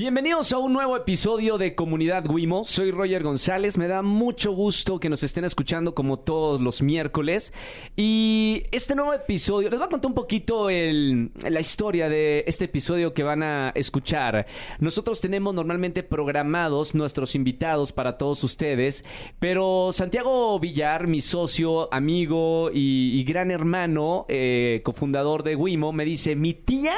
Bienvenidos a un nuevo episodio de Comunidad Wimo. Soy Roger González. Me da mucho gusto que nos estén escuchando como todos los miércoles. Y este nuevo episodio, les voy a contar un poquito la historia de este episodio que van a escuchar. Nosotros tenemos normalmente programados nuestros invitados para todos ustedes, pero Santiago Villar, mi socio, amigo y, y gran hermano, eh, cofundador de Wimo, me dice, mi tía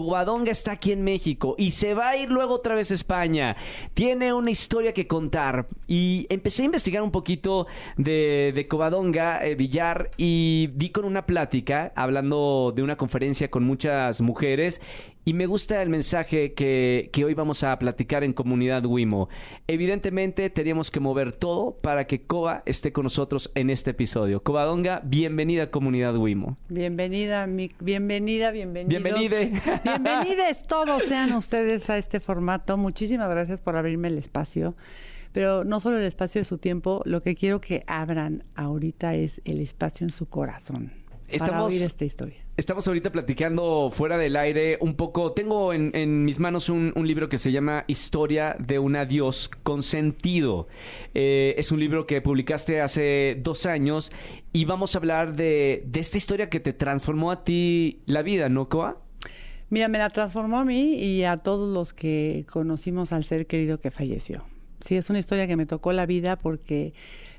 Covadonga está aquí en México y se va a ir luego otra vez a España. Tiene una historia que contar. Y empecé a investigar un poquito de, de Covadonga, eh, Villar, y di con una plática hablando de una conferencia con muchas mujeres. Y me gusta el mensaje que, que hoy vamos a platicar en Comunidad Wimo. Evidentemente teníamos que mover todo para que Cova esté con nosotros en este episodio. Covadonga, bienvenida a Comunidad Wimo. Bienvenida, mi- bienvenida, bienvenidos. Bienvenide. Bienvenides todos sean ustedes a este formato. Muchísimas gracias por abrirme el espacio. Pero no solo el espacio de su tiempo, lo que quiero que abran ahorita es el espacio en su corazón para Estamos- oír esta historia. Estamos ahorita platicando fuera del aire un poco. Tengo en, en mis manos un, un libro que se llama Historia de un adiós con sentido. Eh, es un libro que publicaste hace dos años y vamos a hablar de, de esta historia que te transformó a ti la vida, ¿no, Coa? Mira, me la transformó a mí y a todos los que conocimos al ser querido que falleció. Sí, es una historia que me tocó la vida porque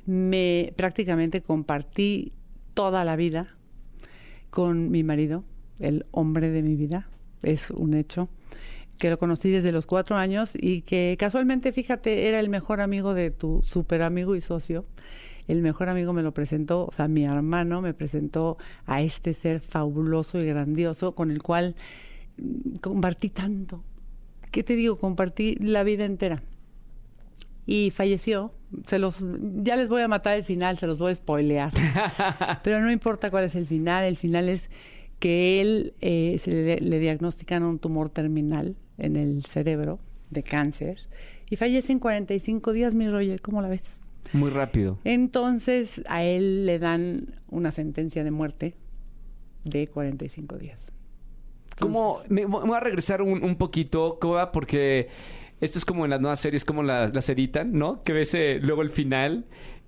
me prácticamente compartí toda la vida con mi marido, el hombre de mi vida, es un hecho, que lo conocí desde los cuatro años y que casualmente, fíjate, era el mejor amigo de tu super amigo y socio. El mejor amigo me lo presentó, o sea, mi hermano me presentó a este ser fabuloso y grandioso con el cual compartí tanto. ¿Qué te digo? Compartí la vida entera y falleció. Se los, ya les voy a matar el final, se los voy a spoilear. Pero no importa cuál es el final, el final es que él eh, se le, le diagnostican un tumor terminal en el cerebro de cáncer y fallece en 45 días, mi Roger, ¿cómo la ves? Muy rápido. Entonces a él le dan una sentencia de muerte de 45 días. ¿Cómo? Me, me voy a regresar un, un poquito, Coa, porque esto es como en las nuevas series, como las, editan, ¿no? Que ves eh, luego el final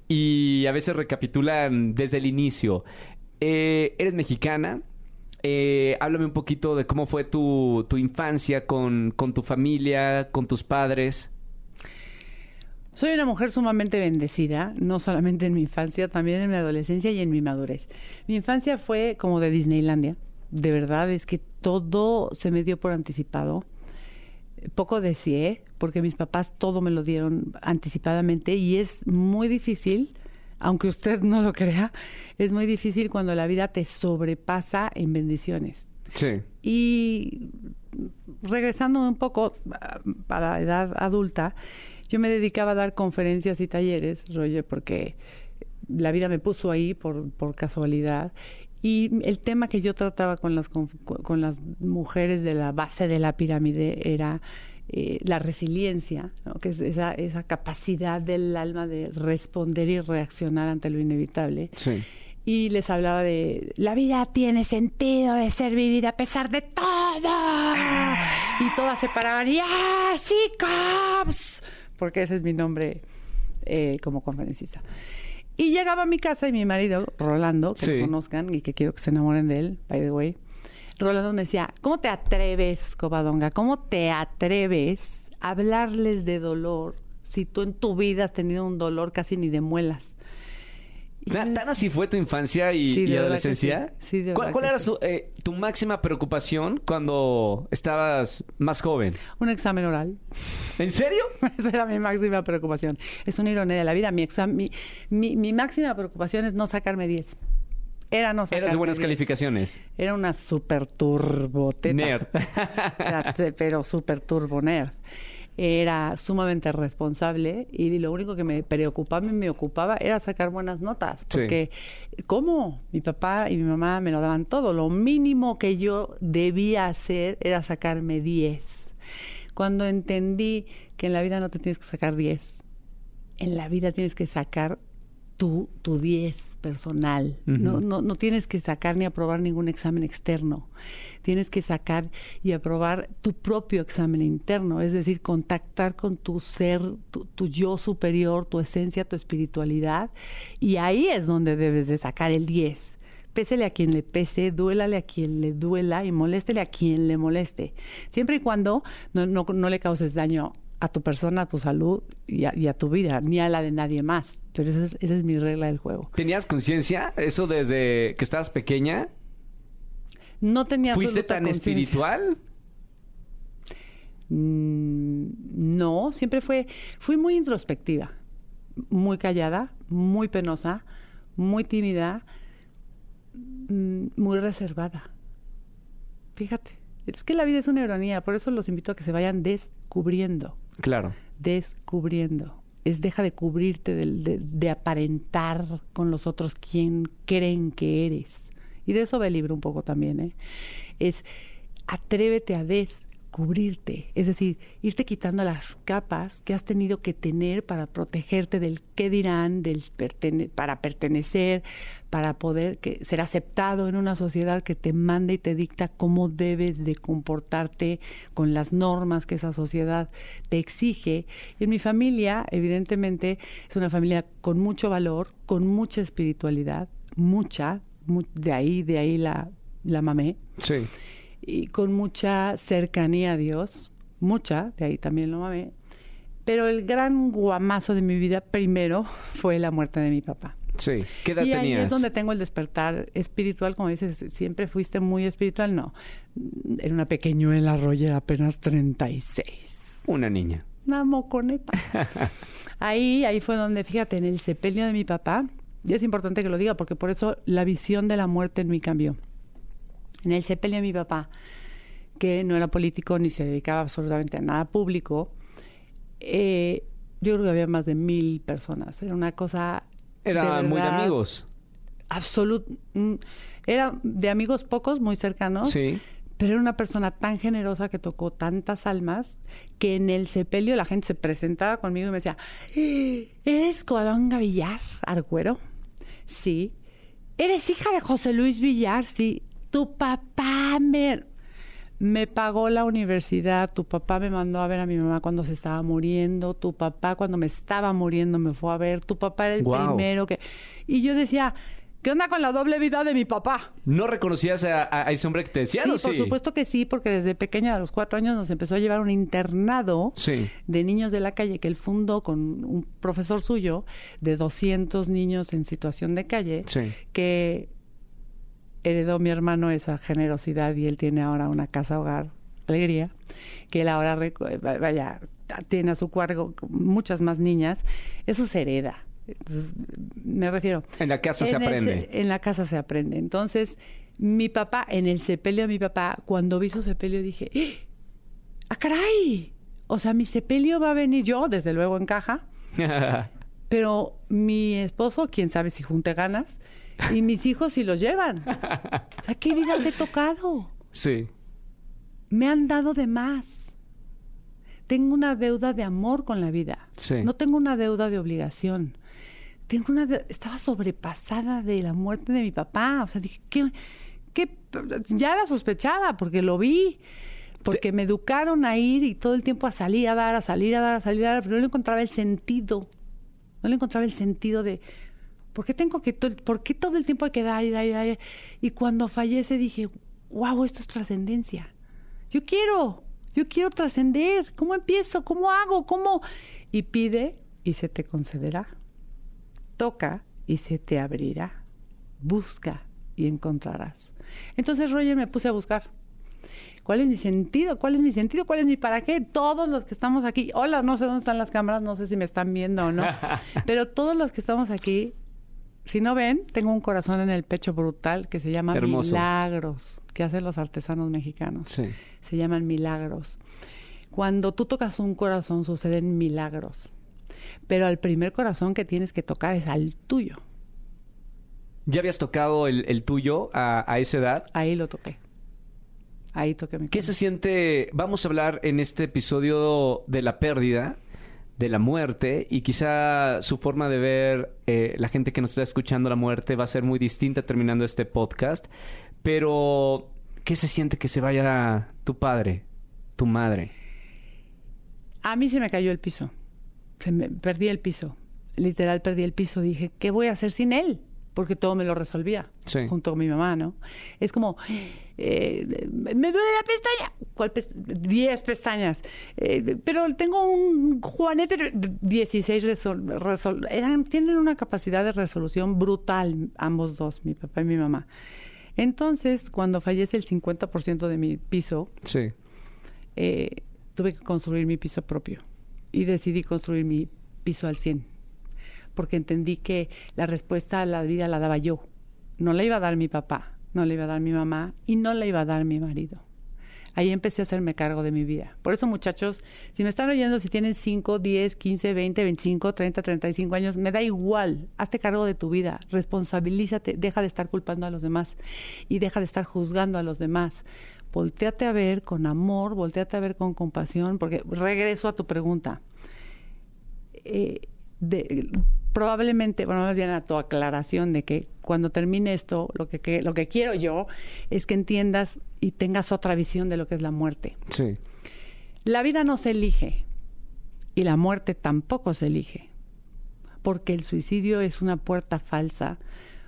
y a veces recapitulan desde el inicio. Eh, eres mexicana. Eh, háblame un poquito de cómo fue tu, infancia con tu familia, con tus padres. Soy una mujer sumamente bendecida, no solamente en mi infancia, también en mi adolescencia y en mi madurez. Mi infancia fue como de Disneylandia. De verdad es que todo se me dio por anticipado. Poco deseé, porque mis papás todo me lo dieron anticipadamente y es muy difícil, aunque usted no lo crea, es muy difícil cuando la vida te sobrepasa en bendiciones. Sí. Y regresando un poco a a la edad adulta, yo me dedicaba a dar conferencias y talleres, Roger, porque la vida me puso ahí por, por casualidad. Y el tema que yo trataba con las, conf- con las mujeres de la base de la pirámide era eh, la resiliencia, ¿no? que es esa, esa capacidad del alma de responder y reaccionar ante lo inevitable Sí. y les hablaba de la vida tiene sentido de ser vivida a pesar de todo. Y todas se paraban y ¡ah, sí, cops! Porque ese es mi nombre eh, como conferencista. Y llegaba a mi casa y mi marido, Rolando, que Sí. lo conozcan y que quiero que se enamoren de él, by the way. Rolando me decía, ¿cómo te atreves, Covadonga? ¿Cómo te atreves a hablarles de dolor si tú en tu vida has tenido un dolor casi ni de muelas? ¿Tan así fue tu infancia y, Sí, adolescencia? sí. Sí, de ¿Cuál, cuál era su- eh, tu máxima preocupación cuando estabas más joven? Un examen oral. ¿En serio? Esa era mi máxima preocupación. Es una ironía de la vida. Mi, mi, mi, mi máxima preocupación es no sacarme 10. Era no sacarme Eras de buenas 10. calificaciones. Era una super turboteta. Nerd. O sea, te- pero super turbo nerd. Era sumamente responsable y lo único que me preocupaba y me ocupaba era sacar buenas notas. Sí. Porque, ¿cómo? Mi papá y mi mamá me lo daban todo. Lo mínimo que yo debía hacer era sacarme 10. Cuando entendí que en la vida no te tienes que sacar 10, en la vida tienes que sacar tu, tu 10 personal. no, no, no tienes que sacar ni aprobar ningún examen externo. Tienes que sacar y aprobar tu propio examen interno, es decir, contactar con tu ser, tu, tu yo superior, tu esencia, tu espiritualidad. Y ahí es donde debes de sacar el 10 pésele a quien le pese, duélale a quien le duela y moléstele a quien le moleste. Siempre y cuando no, no, no le causes daño a tu persona, a tu salud y a, y a tu vida, ni a la de nadie más. Pero esa es, esa es mi regla del juego. ¿Tenías conciencia eso desde que estabas pequeña? No tenía ¿Fuiste tan espiritual? Mm, no, siempre fue, fui muy introspectiva, muy callada, muy penosa, muy tímida, mm, muy reservada. Fíjate, es que la vida es una ironía, por eso los invito a que se vayan descubriendo, Claro. descubriendo. Es deja de cubrirte, de, de aparentar con los otros quién creen que eres. Y de eso va el libro un poco también, ¿eh? Es atrévete a descubrirte, es decir, irte quitando las capas que has tenido que tener para protegerte del qué dirán, del pertene- para pertenecer, para poder que, ser aceptado en una sociedad que te manda y te dicta cómo debes de comportarte con las normas que esa sociedad te exige. Y en mi familia, evidentemente, es una familia con mucho valor, con mucha espiritualidad, mucha, mu- de ahí, de ahí la, la mamé Sí. Y con mucha cercanía a Dios, mucha, de ahí también lo mamé. Pero el gran guamazo de mi vida primero fue la muerte de mi papá. Sí. ¿Qué edad y ahí tenías? es donde tengo el despertar espiritual, como dices, siempre fuiste muy espiritual, no. Era una pequeñuela, Roger, apenas 36. Una niña. Una moconeta. ahí, ahí fue donde, fíjate, en el sepelio de mi papá, y es importante que lo diga porque por eso la visión de la muerte en mí cambió. En el sepelio de mi papá, que no era político ni se dedicaba absolutamente a nada público, eh, yo creo que había más de mil personas. Era una cosa... Era muy de amigos. Absolut, mm, era de amigos pocos, muy cercanos, Sí. pero era una persona tan generosa que tocó tantas almas que en el sepelio la gente se presentaba conmigo y me decía, ¿eres Covadonga Villar, Argüero? Sí. ¿Eres hija de José Luis Villar? Sí. Tu papá me, me pagó la universidad, tu papá me mandó a ver a mi mamá cuando se estaba muriendo, tu papá cuando me estaba muriendo me fue a ver, tu papá era el primero que... Y yo decía, ¿qué onda con la doble vida de mi papá? ¿No reconocías a, a- a ese hombre que te decía? Sí, o por supuesto que sí, porque desde pequeña, a los cuatro años, nos empezó a llevar un internado Sí. de niños de la calle que él fundó con un profesor suyo de 200 niños en situación de calle, Sí. que heredó mi hermano esa generosidad y él tiene ahora una casa hogar, alegría, que él ahora, vaya, tiene a su cargo muchas más niñas, eso se hereda. Entonces, me refiero, En la casa se en aprende. en la casa se aprende. Entonces, mi papá, en el sepelio de mi papá, cuando vi su sepelio dije, ¡ah, caray! O sea, mi sepelio va a venir yo, desde luego en caja, pero mi esposo, quién sabe si junte ganas, y mis hijos si los llevan. ¿A qué vidas he tocado? sí. Me han dado de más. Tengo una deuda de amor con la vida. Sí. No tengo una deuda de obligación. Tengo una de- estaba sobrepasada de la muerte de mi papá. O sea, dije, ¿qué, qué? Ya la sospechaba porque lo vi. Porque me educaron a ir y todo el tiempo a salir a dar, a salir a dar, a salir a dar, pero no le encontraba el sentido. No le encontraba el sentido de ¿por qué tengo que to- por qué todo el tiempo hay que dar y dar y dar? Y cuando fallece dije, wow, esto es trascendencia. Yo quiero, yo quiero trascender. ¿Cómo empiezo? ¿Cómo hago? ¿Cómo? Y pide y se te concederá. Toca y se te abrirá. Busca y encontrarás. Entonces, Roger, me puse a buscar. ¿Cuál es mi sentido? ¿Cuál es mi sentido? ¿Cuál es mi para qué? Todos los que estamos aquí, hola, no sé dónde están las cámaras, no sé si me están viendo o no, pero todos los que estamos aquí, si no ven, tengo un corazón en el pecho brutal que se llama Hermoso. Milagros, que hacen los artesanos mexicanos. Sí. Se llaman milagros. Cuando tú tocas un corazón suceden milagros, pero al primer corazón que tienes que tocar es al tuyo. ¿Ya habías tocado el, el tuyo a, a esa edad? Ahí lo toqué. Ahí toqué mi ¿Qué se siente? Vamos a hablar en este episodio de la pérdida, de la muerte y quizá su forma de ver eh, la gente que nos está escuchando la muerte va a ser muy distinta terminando este podcast. Pero, ¿qué se siente que se vaya tu padre, tu madre? A mí se me cayó el piso. Se me perdí el piso. Literal perdí el piso. Dije, ¿qué voy a hacer sin él? Porque todo me lo resolvía Sí. junto con mi mamá, ¿no? Es como, eh, me duele la pestaña. ¿Cuál pes- Diez pestañas. Eh, pero tengo un juanete, de 16 resol, resol- eran, tienen una capacidad de resolución brutal, ambos dos, mi papá y mi mamá. Entonces, cuando fallece el 50% de mi piso, Sí. eh, tuve que construir mi piso propio y decidí construir mi piso al 100 porque entendí que la respuesta a la vida la daba yo. No la iba a dar mi papá, no la iba a dar mi mamá y no la iba a dar mi marido. Ahí empecé a hacerme cargo de mi vida. Por eso, muchachos, si me están oyendo, si tienen 5, 10, 15, 20, 25, 30, 35 años, me da igual. Hazte cargo de tu vida. Responsabilízate. Deja de estar culpando a los demás y deja de estar juzgando a los demás. Voltéate a ver con amor, volteate a ver con compasión, porque regreso a tu pregunta. Eh, de- probablemente, bueno, más bien a tu aclaración de que cuando termine esto, lo que, que- lo que quiero yo es que entiendas y tengas otra visión de lo que es la muerte. Sí. La vida no se elige y la muerte tampoco se elige, porque el suicidio es una puerta falsa,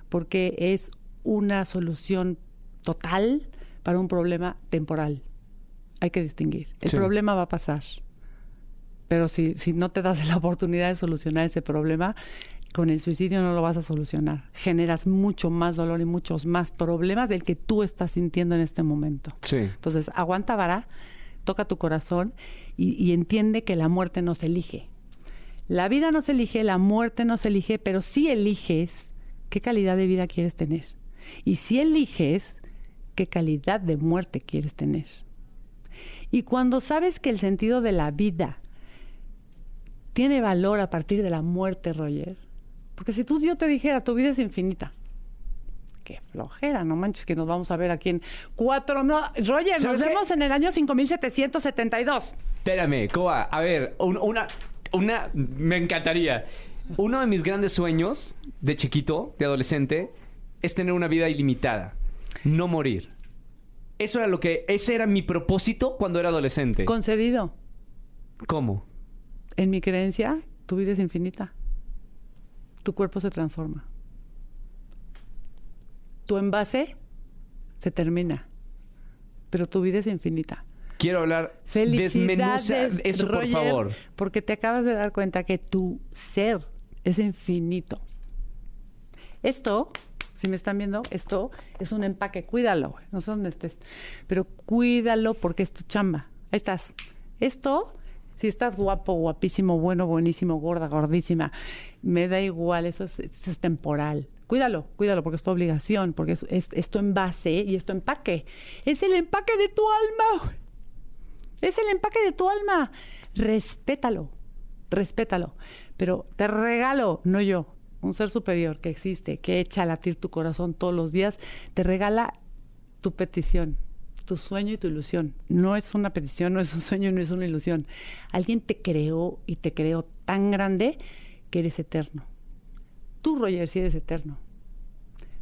porque es una solución total para un problema temporal. Hay que distinguir. El Sí. problema va a pasar, pero si, si no te das la oportunidad de solucionar ese problema, con el suicidio no lo vas a solucionar. Generas mucho más dolor y muchos más problemas del que tú estás sintiendo en este momento. Sí. Entonces, aguanta vara, toca tu corazón y, y entiende que la muerte no se elige. La vida no se elige, la muerte no se elige, pero sí eliges qué calidad de vida quieres tener. Y si eliges qué calidad de muerte quieres tener. Y cuando sabes que el sentido de la vida tiene valor a partir de la muerte, Roger, porque si tú yo te dijera, tu vida es infinita, qué flojera, no manches que nos vamos a ver aquí en cuatro... No, Roger, nos vemos en el año 5772. Espérame, Coa, a ver, un- una, una, me encantaría. Uno de mis grandes sueños de chiquito, de adolescente, es tener una vida ilimitada, no morir. Eso era lo que, ese era mi propósito cuando era adolescente. Concedido. ¿Cómo? En mi creencia, tu vida es infinita. Tu cuerpo se transforma. Tu envase se termina. Pero tu vida es infinita. Quiero hablar, desmenuza eso, por favor. Porque te acabas de dar cuenta que tu ser es infinito. Esto, si me están viendo, esto es un empaque. Cuídalo, no sé dónde estés. Pero cuídalo porque es tu chamba. Ahí estás. Esto, si estás guapo, guapísimo, bueno, buenísimo, gorda, gordísima, me da igual, eso es, eso es temporal. Cuídalo, cuídalo porque es tu obligación, porque es, es, es tu envase y es tu empaque. Es el empaque de tu alma. Es el empaque de tu alma. Respétalo, respétalo. Pero te regalo, no yo, un ser superior que existe, que echa a latir tu corazón todos los días, te regala tu petición, tu sueño y tu ilusión. No es una petición, no es un sueño, no es una ilusión. Alguien te creó y te creó tan grande que eres eterno. Tú, Roger, sí eres eterno.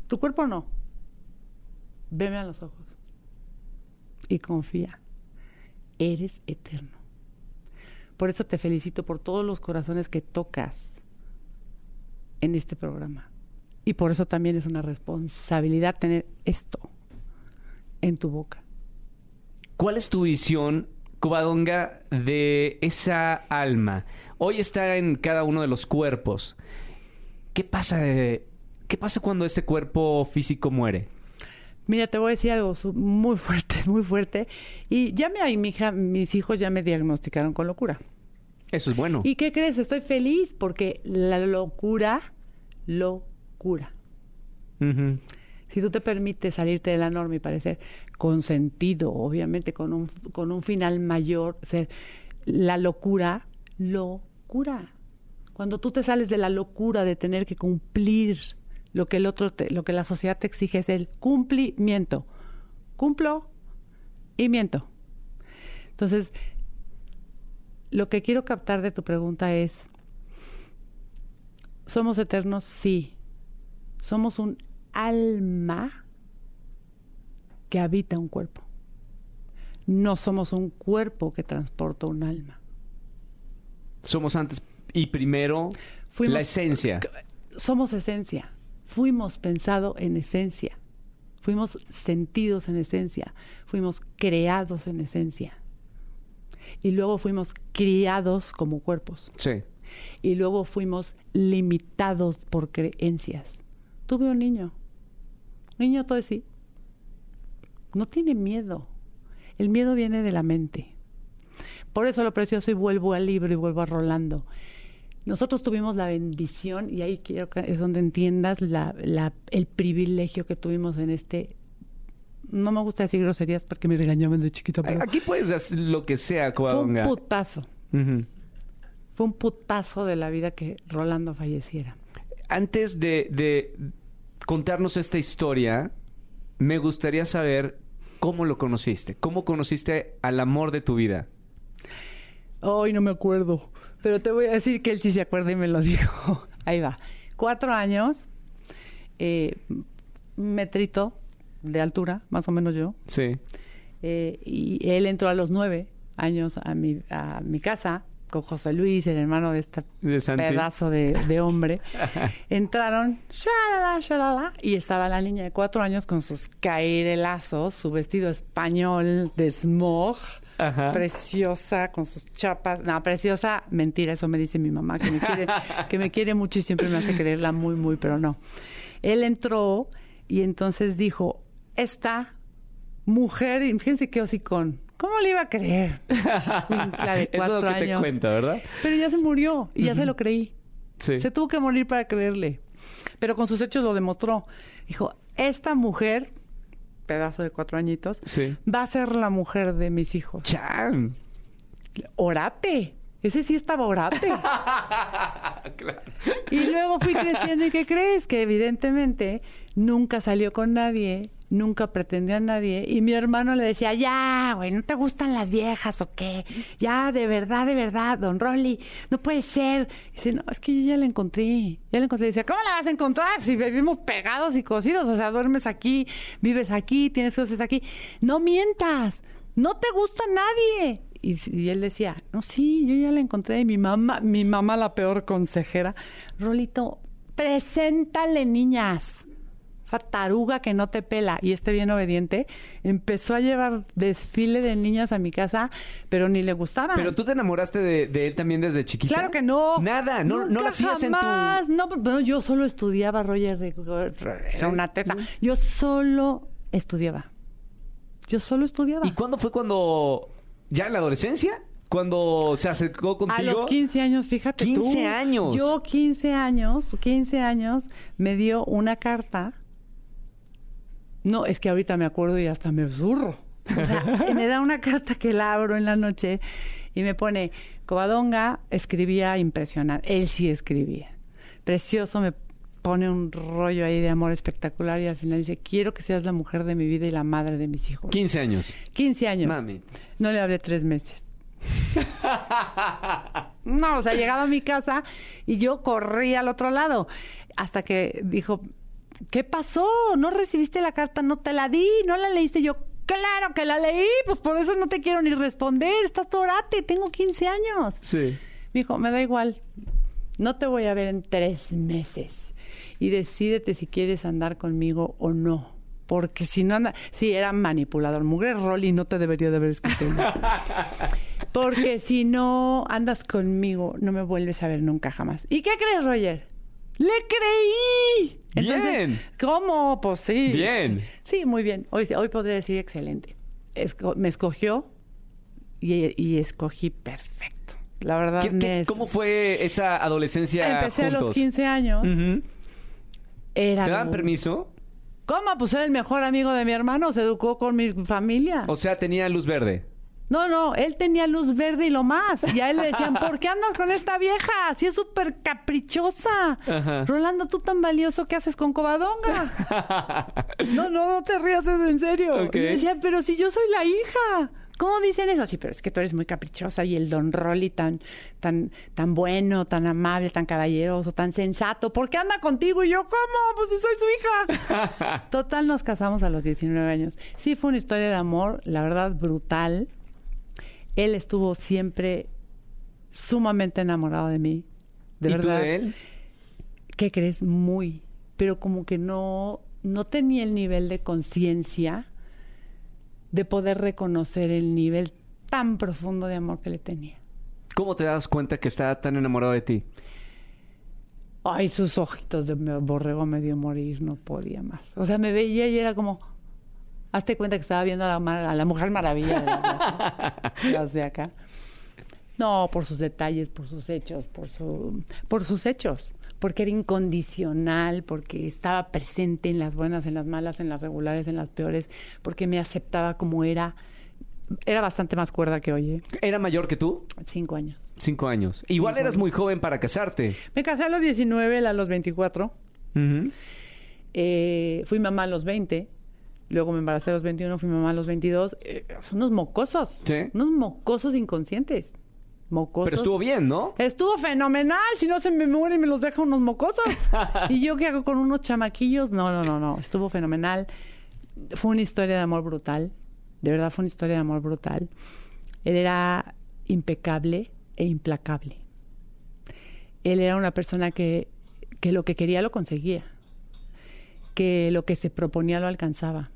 Tu cuerpo no. Veme a los ojos y confía eres eterno. Por eso te felicito por todos los corazones que tocas en este programa. Y por eso también es una responsabilidad tener esto en tu boca. ¿Cuál es tu visión, Covadonga, de esa alma? Hoy está en cada uno de los cuerpos. ¿Qué pasa, de- ¿Qué pasa cuando este cuerpo físico muere? Mira, te voy a decir algo muy fuerte, muy fuerte. Y ya me, mi hija, mis hijos ya me diagnosticaron con locura. Eso es bueno. ¿Y qué crees? Estoy feliz porque la locura lo cura. Ujú. Si tú te permites salirte de la norma y parecer con sentido, obviamente con un, con un final mayor, ser la locura, lo cura. Cuando tú te sales de la locura de tener que cumplir lo que el otro, lo que la sociedad te exige es el cumplimiento. Cumplo y miento. Entonces, lo que quiero captar de tu pregunta es, ¿somos eternos? Sí. Somos un alma que habita un cuerpo. No somos un cuerpo que transporta un alma. Somos antes y primero Fuimos- la esencia. Somos esencia. Fuimos pensado en esencia. Fuimos sentidos en esencia. Fuimos creados en esencia. Y luego fuimos criados como cuerpos. Sí. Y luego fuimos limitados por creencias. Tuve un niño. Un niño todo así. No tiene miedo. El miedo viene de la mente. Por eso lo precioso y vuelvo al libro y vuelvo a Rolando. Nosotros tuvimos la bendición, y ahí quiero que es donde entiendas la- la- el privilegio que tuvimos en este. No me gusta decir groserías porque me regañaban de chiquito, pero Aquí puedes hacer lo que sea, fue un putazo. Fue un putazo de la vida que Rolando falleciera. Antes de, de contarnos esta historia, me gustaría saber cómo lo conociste. ¿Cómo conociste al amor de tu vida? Ay, no me acuerdo. Pero te voy a decir que él sí se acuerda y me lo dijo. Ahí va. Cuatro años, eh, metrito de altura, más o menos yo. Sí. Eh, y él entró a los nueve años a mi, a mi casa con José Luis, el hermano de este De pedazo de, de hombre. Entraron, shalala, shalala, y estaba la niña de cuatro años con sus cairelazos, su vestido español de smog, Ajá. preciosa, con sus chapas. No, preciosa, mentira, eso me dice mi mamá, que me quiere, que me quiere mucho y siempre me hace creerla muy, muy, pero no. Él entró y entonces dijo, esta mujer, fíjense qué hocicón, ¿cómo le iba a creer? De Eso es lo que te cuenta, ¿verdad? Pero ya se murió y ya se lo creí. Sí. Se tuvo que morir para creerle. Pero con sus hechos lo demostró. Dijo, esta mujer, pedazo de cuatro añitos, Sí. va a ser la mujer de mis hijos. Chan. Orate. Ese sí estaba orate. Claro. Y luego fui creciendo y ¿qué crees? Que evidentemente nunca salió con nadie, nunca pretendió a nadie. Y mi hermano le decía, ya, güey, ¿no te gustan las viejas o qué? Ya, de verdad, de verdad, don Rolly, no puede ser. Dice, no, es que yo ya la encontré. Ya la encontré. Y decía, ¿cómo la vas a encontrar si vivimos pegados y cosidos? O sea, duermes aquí, vives aquí, tienes cosas aquí. No mientas, no te gusta nadie. Y, y él decía, no, sí, yo ya la encontré. Y mi mamá, mi mamá, la peor consejera, Rolito, preséntale niñas. Esa taruga que no te pela y esté bien obediente, empezó a llevar desfile de niñas a mi casa, pero ni le gustaban. Pero tú te enamoraste de, de él también desde chiquita. Claro que no. Nada, no, no Nunca lo hacías jamás. en tu. No, pero yo solo estudiaba, Roger. Es una teta. Yo solo estudiaba. Yo solo estudiaba. ¿Y cuándo fue cuando. ¿Ya en la adolescencia? Cuando se acercó contigo. A los 15 años, fíjate tú. 15 años. Yo 15 años, 15 años, me dio una carta. No, es que ahorita me acuerdo y hasta me zurro. O sea, me da una carta que la abro en la noche y me pone, Covadonga escribía impresionante. Él sí escribía. Precioso, me pone un rollo ahí de amor espectacular y al final dice, quiero que seas la mujer de mi vida y la madre de mis hijos. 15 años. 15 años. Mami. No le hablé tres meses. No, o sea, llegaba a mi casa y yo corría al otro lado. Hasta que dijo, ¿qué pasó? ¿No recibiste la carta? No te la di, no la leíste. Yo, claro que la leí, pues por eso no te quiero ni responder. Estás torate, tengo 15 años. Sí. Me dijo, me da igual. No te voy a ver en tres meses. Y decídete si quieres andar conmigo o no. Porque si no anda... Sí, era manipulador. Mugre Rolly no te debería de haber escrito. Porque si no andas conmigo, no me vuelves a ver nunca jamás. ¿Y qué crees, Roger? ¡Le creí! Bien. ¿Cómo? Pues sí. Bien. Sí, muy bien. Hoy, hoy podría decir excelente. Esco- me escogió y, y escogí perfecto. La verdad, ¿Qué- qué- me- ¿Cómo fue esa adolescencia empecé a los juntos? 15 años. Era ¿Te dan permiso? ¿Cómo? Pues era el mejor amigo de mi hermano, se educó con mi familia. O sea, tenía luz verde. No, no, él tenía luz verde y lo más. Y a él le decían, ¿por qué andas con esta vieja? Si es súper caprichosa. Ajá. Rolando, tú tan valioso, ¿qué haces con Covadonga? No, no, no te rías, es en serio. Ok. Y decía, pero si yo soy la hija, ¿Cómo dicen eso? Sí, pero es que tú eres muy caprichosa y el don Rolly tan, tan, tan bueno, tan amable, tan caballeroso, tan sensato. ¿Por qué anda contigo? Y yo, ¿cómo? Pues si soy su hija. Total, nos casamos a los 19 años. Sí, fue una historia de amor, la verdad, brutal. Él estuvo siempre sumamente enamorado de mí. De ¿Y verdad. tú de él? ¿Qué crees? Muy. Pero como que no, no tenía el nivel de conciencia de poder reconocer el nivel tan profundo de amor que le tenía. ¿Cómo te das cuenta que está tan enamorado de ti? Ay, sus ojitos de borrego me dio morir, no podía más. O sea, me veía y era como, hazte cuenta que estaba viendo a la, ma- a la Mujer Maravilla de acá. las de acá. No, por sus detalles, por sus hechos, por, su, por sus hechos. Porque era incondicional, porque estaba presente en las buenas, en las malas, en las regulares, en las peores, porque me aceptaba como era. Era bastante más cuerda que hoy, ¿eh? ¿Era mayor que tú? Cinco años. Cinco años. Igual Cinco eras años. muy joven para casarte. Me casé a los 19, él a los 24. Ujú. Eh, fui mamá a los 20. Luego me embaracé a los 21, fui mamá a los 22. Eh, son unos mocosos. Sí. Unos mocosos inconscientes. Mocosos. Pero estuvo bien, ¿no? Estuvo fenomenal. Si no se me muere y me los deja unos mocosos. ¿Y yo qué hago con unos chamaquillos? No, no, no, no. Estuvo fenomenal. Fue una historia de amor brutal. De verdad fue una historia de amor brutal. Él era impecable e implacable. Él era una persona que, que lo que quería lo conseguía. Que lo que se proponía lo alcanzaba.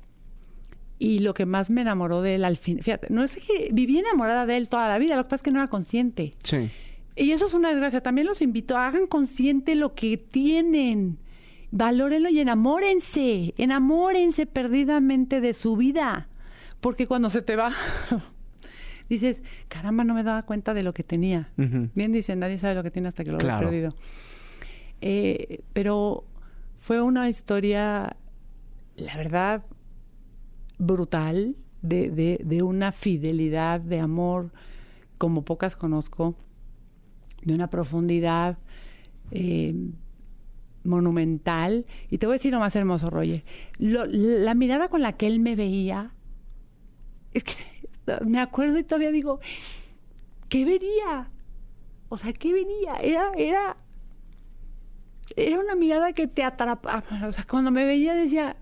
Y lo que más me enamoró de él al fin, fíjate, no es que viví enamorada de él toda la vida, lo que pasa es que no era consciente. Sí. Y eso es una desgracia. También los invito, hagan consciente lo que tienen. Valórenlo y enamórense. Enamórense perdidamente de su vida. Porque cuando se te va, dices, caramba, no me daba cuenta de lo que tenía. Bien dicen, nadie sabe lo que tiene hasta que lo Claro. ha perdido. Eh, pero fue una historia, la verdad, brutal, de, de- de una fidelidad, de amor como pocas conozco, de una profundidad eh, monumental. Y te voy a decir lo más hermoso, Roger. La mirada con la que él me veía, es que me acuerdo y todavía digo, ¿qué vería? O sea, ¿qué vería? Era, era, era una mirada que te atrapaba. O sea, cuando me veía decía,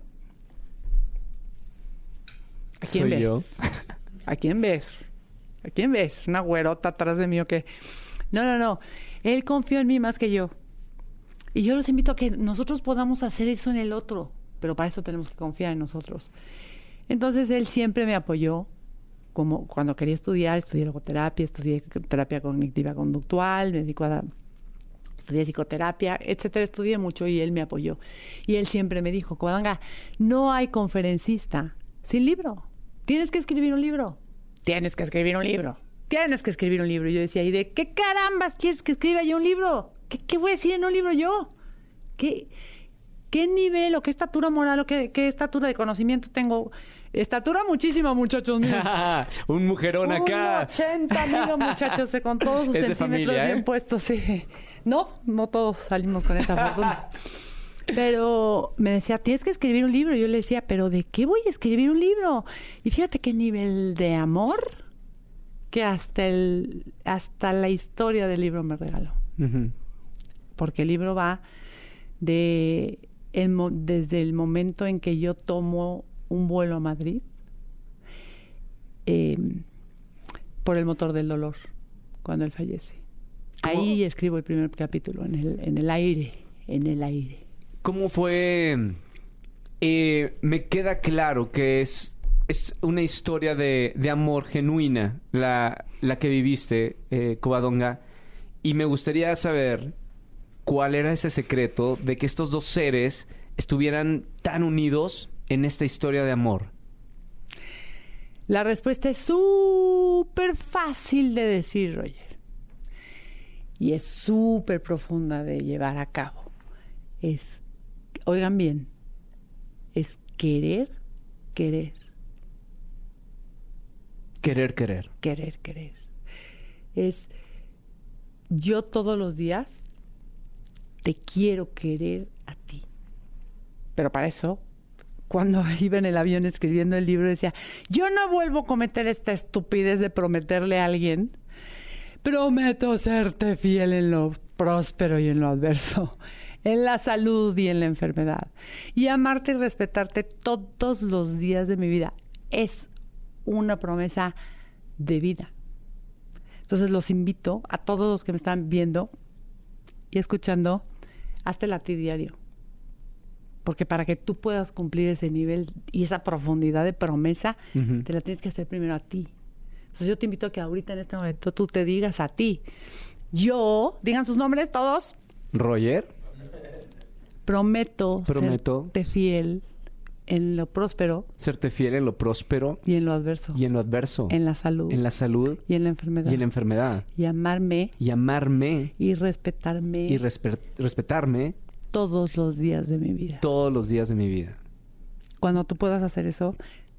¿a quién Soy ves? yo. ¿A quién ves? ¿A quién ves? Una güerota atrás de mí o qué. No, no, no. Él confió en mí más que yo. Y yo los invito a que nosotros podamos hacer eso en el otro. Pero para eso tenemos que confiar en nosotros. Entonces él siempre me apoyó. Como cuando quería estudiar, estudié logoterapia, estudié terapia cognitiva conductual, me dedico a estudié psicoterapia, etcétera, estudié mucho y él me apoyó. Y él siempre me dijo, Covadonga, no hay conferencista sin libro. Tienes que escribir un libro. Tienes que escribir un libro. Tienes que escribir un libro. Y yo decía, ¿y de qué carambas quieres que escriba yo un libro? ¿Qué, qué voy a decir en un libro yo? ¿Qué, qué nivel o qué estatura moral o qué, qué estatura de conocimiento tengo? Estatura muchísima, muchachos. Un mujerón acá. 80 mido, muchachos, eh, con todos sus Es centímetros familia, ¿eh? bien puestos, sí. No, no todos salimos con esa fortuna. Pero me decía, tienes que escribir un libro. Y yo le decía, ¿pero de qué voy a escribir un libro? Y fíjate qué nivel de amor que hasta, el, hasta la historia del libro me regaló. Porque el libro va de el desde el momento en que yo tomo un vuelo a Madrid eh, por el motor del dolor, cuando él fallece. ¿Cómo? Ahí escribo el primer capítulo, en el, en el aire, en el aire. ¿Cómo fue? Eh, me queda claro que es, es una historia de, de amor genuina la, la que viviste, eh, Covadonga. Y me gustaría saber cuál era ese secreto de que estos dos seres estuvieran tan unidos en esta historia de amor. La respuesta es súper fácil de decir, Roger. Y es súper profunda de llevar a cabo. Es, oigan bien, es querer, querer, Querer, querer. querer, querer. Es yo todos los días te quiero querer a ti. Pero para eso cuando iba en el avión escribiendo el libro, decía, yo no vuelvo a cometer esta estupidez de prometerle a alguien, prometo serte fiel en lo próspero y en lo adverso, en la salud y en la enfermedad, y amarte y respetarte todos los días de mi vida. Es una promesa de vida. Entonces los invito a todos los que me están viendo y escuchando, hazte latir diario. Porque para que tú puedas cumplir ese nivel y esa profundidad de promesa, te la tienes que hacer primero a ti. Entonces yo te invito a que ahorita en este momento tú te digas a ti, yo, digan sus nombres todos, Roger, prometo, Prometo. serte fiel en lo próspero serte fiel en lo próspero y en lo adverso, y en lo adverso, en la salud en la salud y en la enfermedad, y en la enfermedad, y amarme y amarme y respetarme y respe- respetarme todos los días de mi vida. todos los días de mi vida. Cuando tú puedas hacer eso,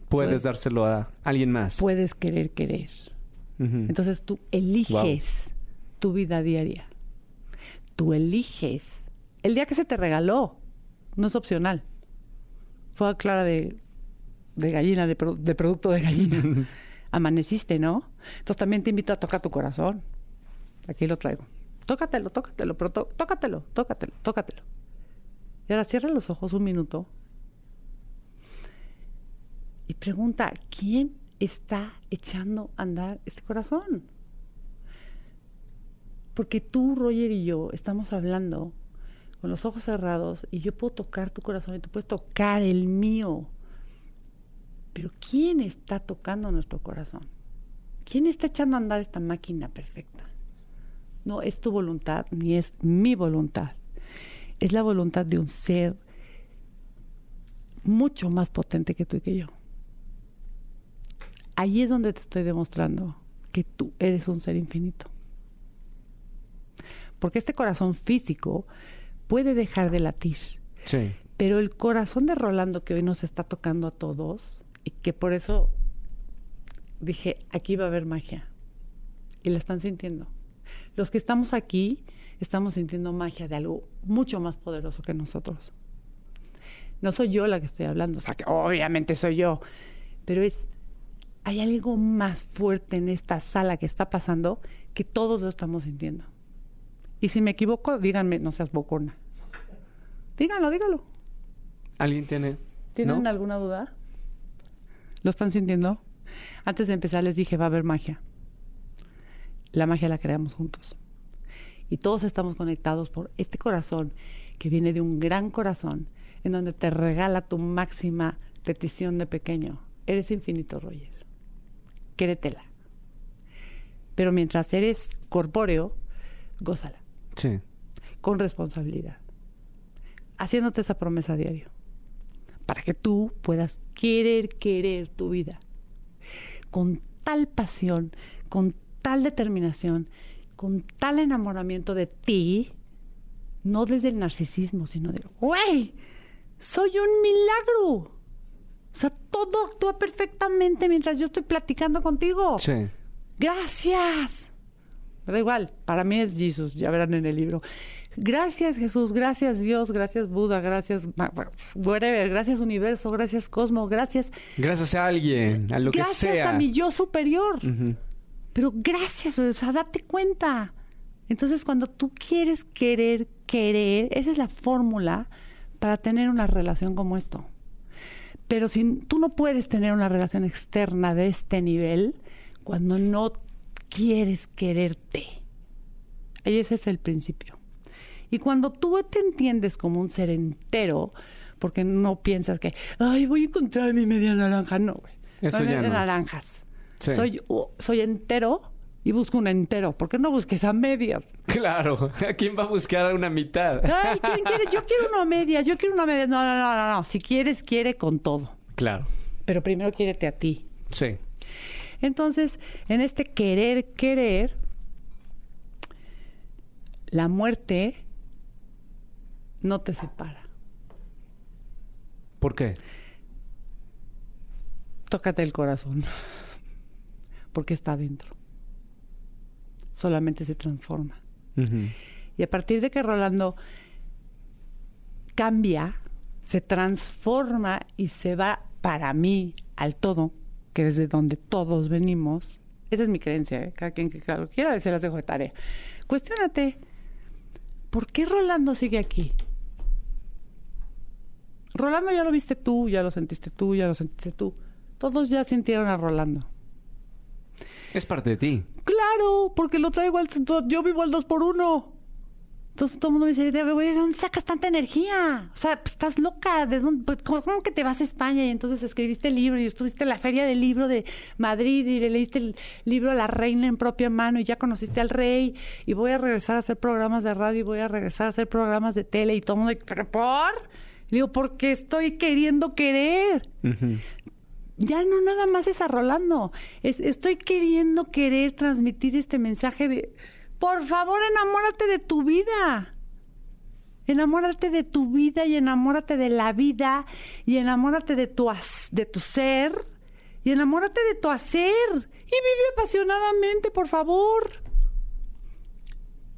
Puedes Pues- dárselo a alguien más. puedes querer querer. Entonces tú eliges tu vida diaria. Tú eliges el día que se te regaló. No es opcional. Fue clara de, de gallina, de, pro- de producto de gallina. Amaneciste, ¿no? Entonces también te invito a tocar tu corazón. Aquí lo traigo. Tócatelo, tócatelo, pero tó- tócatelo, tócatelo, tócatelo. Y ahora cierra los ojos un minuto y pregunta, ¿quién está echando a andar este corazón? Porque tú, Roger y yo estamos hablando con los ojos cerrados y yo puedo tocar tu corazón y tú puedes tocar el mío. Pero ¿quién está tocando nuestro corazón? ¿Quién está echando a andar esta máquina perfecta? No es tu voluntad ni es mi voluntad. Es la voluntad de un ser mucho más potente que tú y que yo. Ahí es donde te estoy demostrando que tú eres un ser infinito. Porque este corazón físico puede dejar de latir, Sí. pero el corazón de Rolando que hoy nos está tocando a todos y que por eso dije, aquí va a haber magia. Y la están sintiendo. Los que estamos aquí estamos sintiendo magia de algo mucho más poderoso que nosotros. No soy yo la que estoy hablando, o sea, que obviamente soy yo, pero es hay algo más fuerte en esta sala que está pasando que todos lo estamos sintiendo. Y si me equivoco, díganme, no seas bocona. Díganlo, díganlo. ¿Alguien tiene? ¿Tienen ¿No? alguna duda? ¿Lo están sintiendo? Antes de empezar les dije, va a haber magia. La magia la creamos juntos. Y todos estamos conectados por este corazón que viene de un gran corazón en donde te regala tu máxima petición de pequeño. Eres infinito, Roger. Créetela. Pero mientras eres corpóreo, gózala Sí. con responsabilidad, haciéndote esa promesa a diario, para que tú puedas querer, querer tu vida con tal pasión, con tal determinación, con tal enamoramiento de ti, no desde el narcisismo, sino de, güey, soy un milagro. O sea, todo actúa perfectamente mientras yo estoy platicando contigo. Sí. Gracias. Me da igual, para mí es Jesús, ya verán en el libro. Gracias Jesús, gracias Dios, gracias Buda, gracias whatever, gracias universo, gracias cosmos, gracias Gracias a alguien, a lo gracias que sea. a mi yo superior. Pero gracias, o sea, date cuenta. Entonces, cuando tú quieres querer, querer, esa es la fórmula para tener una relación como esto. Pero si tú no puedes tener una relación externa de este nivel, cuando no quieres quererte. Ahí ese es el principio. Y cuando tú te entiendes como un ser entero, porque no piensas que, ay, voy a encontrar mi media naranja, no, güey. Eso no, ya no. naranjas. Sí. Soy, uh, soy entero y busco un entero. ¿Por qué no busques a medias? Claro. ¿A quién va a buscar una mitad? Ay, ¿quién quiere? Yo quiero una a medias, yo quiero una a medias. No, no, no, no, no. Si quieres, quiere con todo. Claro. Pero primero quiérete a ti. Sí. Entonces, en este querer, querer, la muerte no te separa. ¿Por qué? Tócate el corazón, porque está adentro. Solamente se transforma. Y a partir de que Rolando cambia, se transforma y se va para mí al todo, que desde donde todos venimos. Esa es mi creencia, ¿eh? cada quien que cada lo quiera, se las dejo de tarea. Cuestiónate, ¿por qué Rolando sigue aquí? Rolando ya lo viste tú, ya lo sentiste tú, ya lo sentiste tú. Todos ya sintieron a Rolando. Es parte de ti. Claro, porque lo traigo al... Yo vivo al 2 por 1 Entonces todo el mundo me dice, güey, ¿de dónde sacas tanta energía? O sea, pues, estás loca. ¿De dónde? Pues, ¿Cómo, cómo que te vas a España y entonces escribiste el libro y estuviste en la feria del libro de Madrid y le leíste el libro a la reina en propia mano y ya conociste al rey y voy a regresar a hacer programas de radio y voy a regresar a hacer programas de tele y todo el mundo, ¿pero por? Le digo, porque estoy queriendo querer. Ya no nada más es a Rolando. Es, estoy queriendo querer transmitir este mensaje de, por favor, enamórate de tu vida. Enamórate de tu vida y enamórate de la vida y enamórate de tu, de tu ser y enamórate de tu hacer y vive apasionadamente, por favor.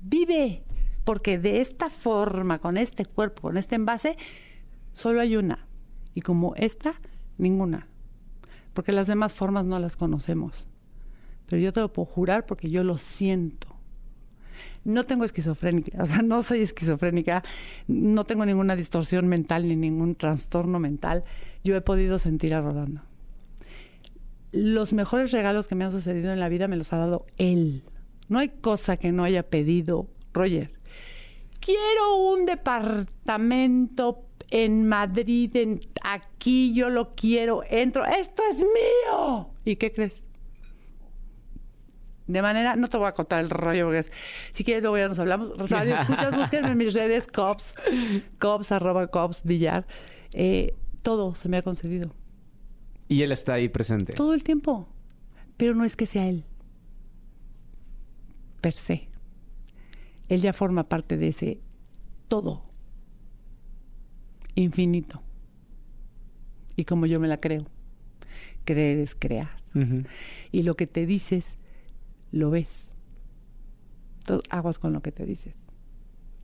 Vive, porque de esta forma, con este cuerpo, con este envase, solo hay una. Y como esta, ninguna. Porque las demás formas no las conocemos. Pero yo te lo puedo jurar porque yo lo siento. No tengo esquizofrénica, o sea, no soy esquizofrénica, no tengo ninguna distorsión mental ni ningún trastorno mental. Yo he podido sentir a Rolando. Los mejores regalos que me han sucedido en la vida me los ha dado él. No hay cosa que no haya pedido Roger. Quiero un departamento en Madrid, aquí yo lo quiero, entro, esto es mío. ¿Y qué crees? De manera, no te voy a contar el rollo, porque es- si quieres luego ya nos hablamos. Rosario, escuchas, búsquenme en mis redes, cops, cops, arroba cops, billar. Eh, todo se me ha concedido. Y él está ahí presente. Todo el tiempo. Pero no es que sea él. Per se. Él ya forma parte de ese todo. Infinito. Y como yo me la creo. Creer es crear. Y lo que te dices, lo ves. Todo, aguas con lo que te dices.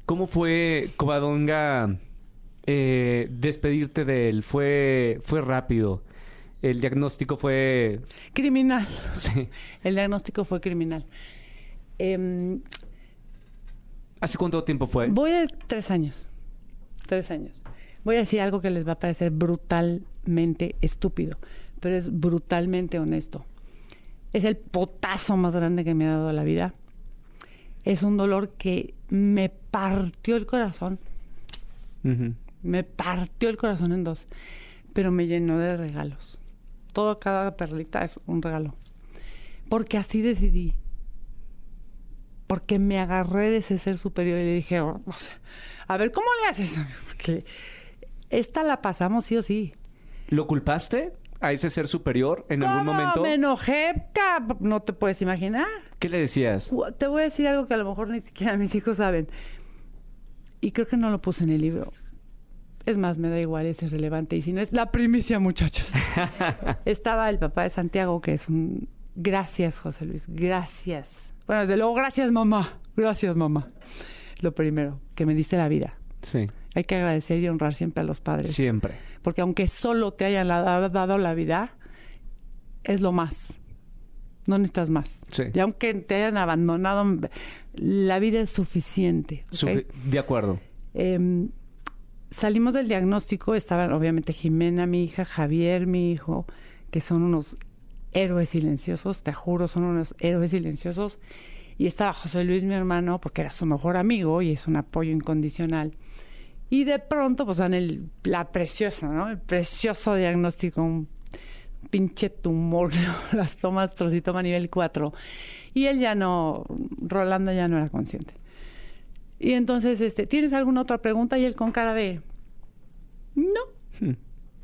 ¿Cómo fue, Covadonga, eh, despedirte de él? ¿Fue, fue rápido? ¿El diagnóstico fue...? Criminal. Sí. El diagnóstico fue criminal. Em, ¿Hace cuánto tiempo fue? Voy a tres años. Tres años. Voy a decir algo que les va a parecer brutalmente estúpido, pero es brutalmente honesto. Es el potazo más grande que me ha dado la vida. Es un dolor que me partió el corazón. Me partió el corazón en dos, pero me llenó de regalos. Todo, cada perlita es un regalo. Porque así decidí. Porque me agarré de ese ser superior y le dije, "Oh, o sea, a ver, ¿cómo le haces? Porque esta la pasamos sí o sí. ¿Lo culpaste a ese ser superior en algún ¿Cómo momento? Me enojé, no te puedes imaginar. ¿Qué le decías? Te voy a decir algo que a lo mejor ni siquiera mis hijos saben. Y creo que no lo puse en el libro. Es más, me da igual, es irrelevante. Y si no es la primicia, muchachos. Estaba el papá de Santiago, que es un... Gracias, José Luis, gracias. Bueno, desde luego, gracias, mamá. Gracias, mamá. Lo primero, que me diste la vida. Sí, Hay que agradecer y honrar siempre a los padres. siempre. Porque aunque solo te hayan dado la vida, es lo más. No necesitas más. Sí. Y aunque te hayan abandonado, la vida es suficiente. Sufi- de acuerdo. Em, salimos del diagnóstico, estaban obviamente Jimena, mi hija, Javier, mi hijo, que son unos héroes silenciosos, te juro, son unos héroes silenciosos. Y estaba José Luis, mi hermano, porque era su mejor amigo y es un apoyo incondicional. Y de pronto, pues dan el, la preciosa, ¿no? El precioso diagnóstico, un pinche tumor, ¿no? las tomas trocitoma nivel 4. Y él ya no, Rolando ya no era consciente. Y entonces, este, ¿tienes alguna otra pregunta? Y él con cara de, no, Hmm.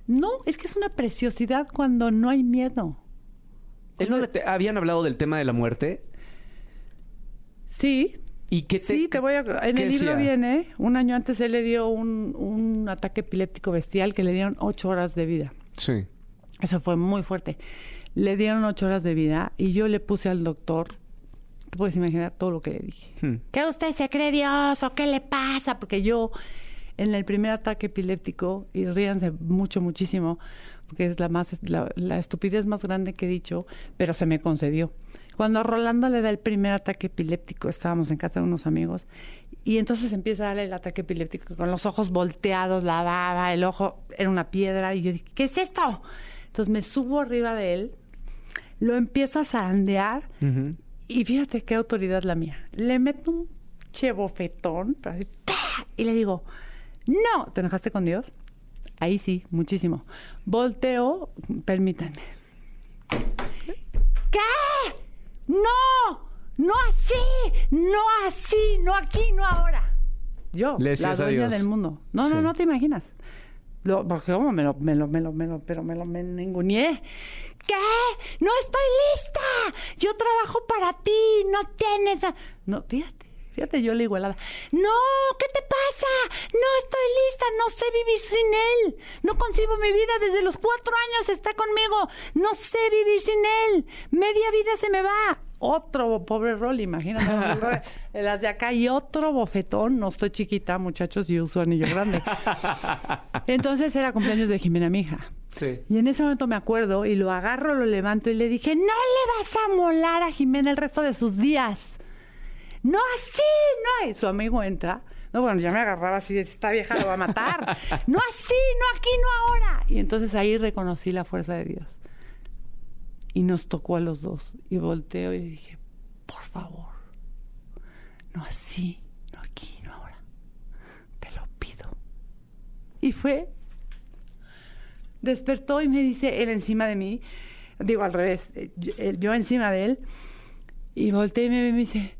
no, es que es una preciosidad cuando no hay miedo. ¿Él no le te- ¿Habían hablado del tema de la muerte? Sí, ¿Y qué te, sí, te voy a... En el libro decía? viene, un año antes él le dio un, un ataque epiléptico bestial que le dieron ocho horas de vida. Sí. Eso fue muy fuerte. Le dieron ocho horas de vida y yo le puse al doctor, te puedes imaginar todo lo que le dije. Hmm. ¿Qué usted se cree Dios o qué le pasa? Porque yo En el primer ataque epiléptico, y ríanse mucho, muchísimo, porque es la, más, la, la estupidez más grande que he dicho, pero se me concedió. Cuando a Rolando le da el primer ataque epiléptico, estábamos en casa de unos amigos, y entonces empieza a darle el ataque epiléptico con los ojos volteados, la baba, el ojo era una piedra, y yo dije, ¿qué es esto? Entonces me subo arriba de él, lo empiezo a zarandear, y fíjate qué autoridad la mía. Le meto un chebofetón, así, ¡pah! y le digo, no, ¿te enojaste con Dios? Ahí sí, muchísimo. Volteo, permítanme. ¿Qué? No, no así, no así, no aquí, no ahora. Yo, Le la decías a dueña Dios. del mundo. No, Sí. no, no te imaginas. Lo, porque cómo me lo, me lo, me lo, me lo, pero me lo me ninguneé. ¿Qué? No estoy lista. Yo trabajo para ti, no tienes. a-". No, fíjate, fíjate yo la igualada. No, ¿qué te pasa? No estoy lista, no sé vivir sin él. No concibo mi vida desde los cuatro años, está conmigo. No sé vivir sin él. Media vida se me va. Otro pobre rol, imagínate. Las de acá y otro bofetón. No estoy chiquita, muchachos, y uso anillo grande. Entonces era cumpleaños de Jimena, mi hija. Sí. Y en ese momento me acuerdo y lo agarro, lo levanto y le dije, no le vas a molar a Jimena el resto de sus días. No así, no. Y su amigo entra. No, bueno, ya me agarraba así, esta vieja lo va a matar. No así, no aquí, no ahora. Y entonces ahí reconocí la fuerza de Dios. Y nos tocó a los dos. Y volteo y dije, por favor, no así, no aquí, no ahora. Te lo pido. Y fue despertó y me dice él encima de mí, digo al revés, eh, yo, él- yo encima de él, y volteé y me me dice,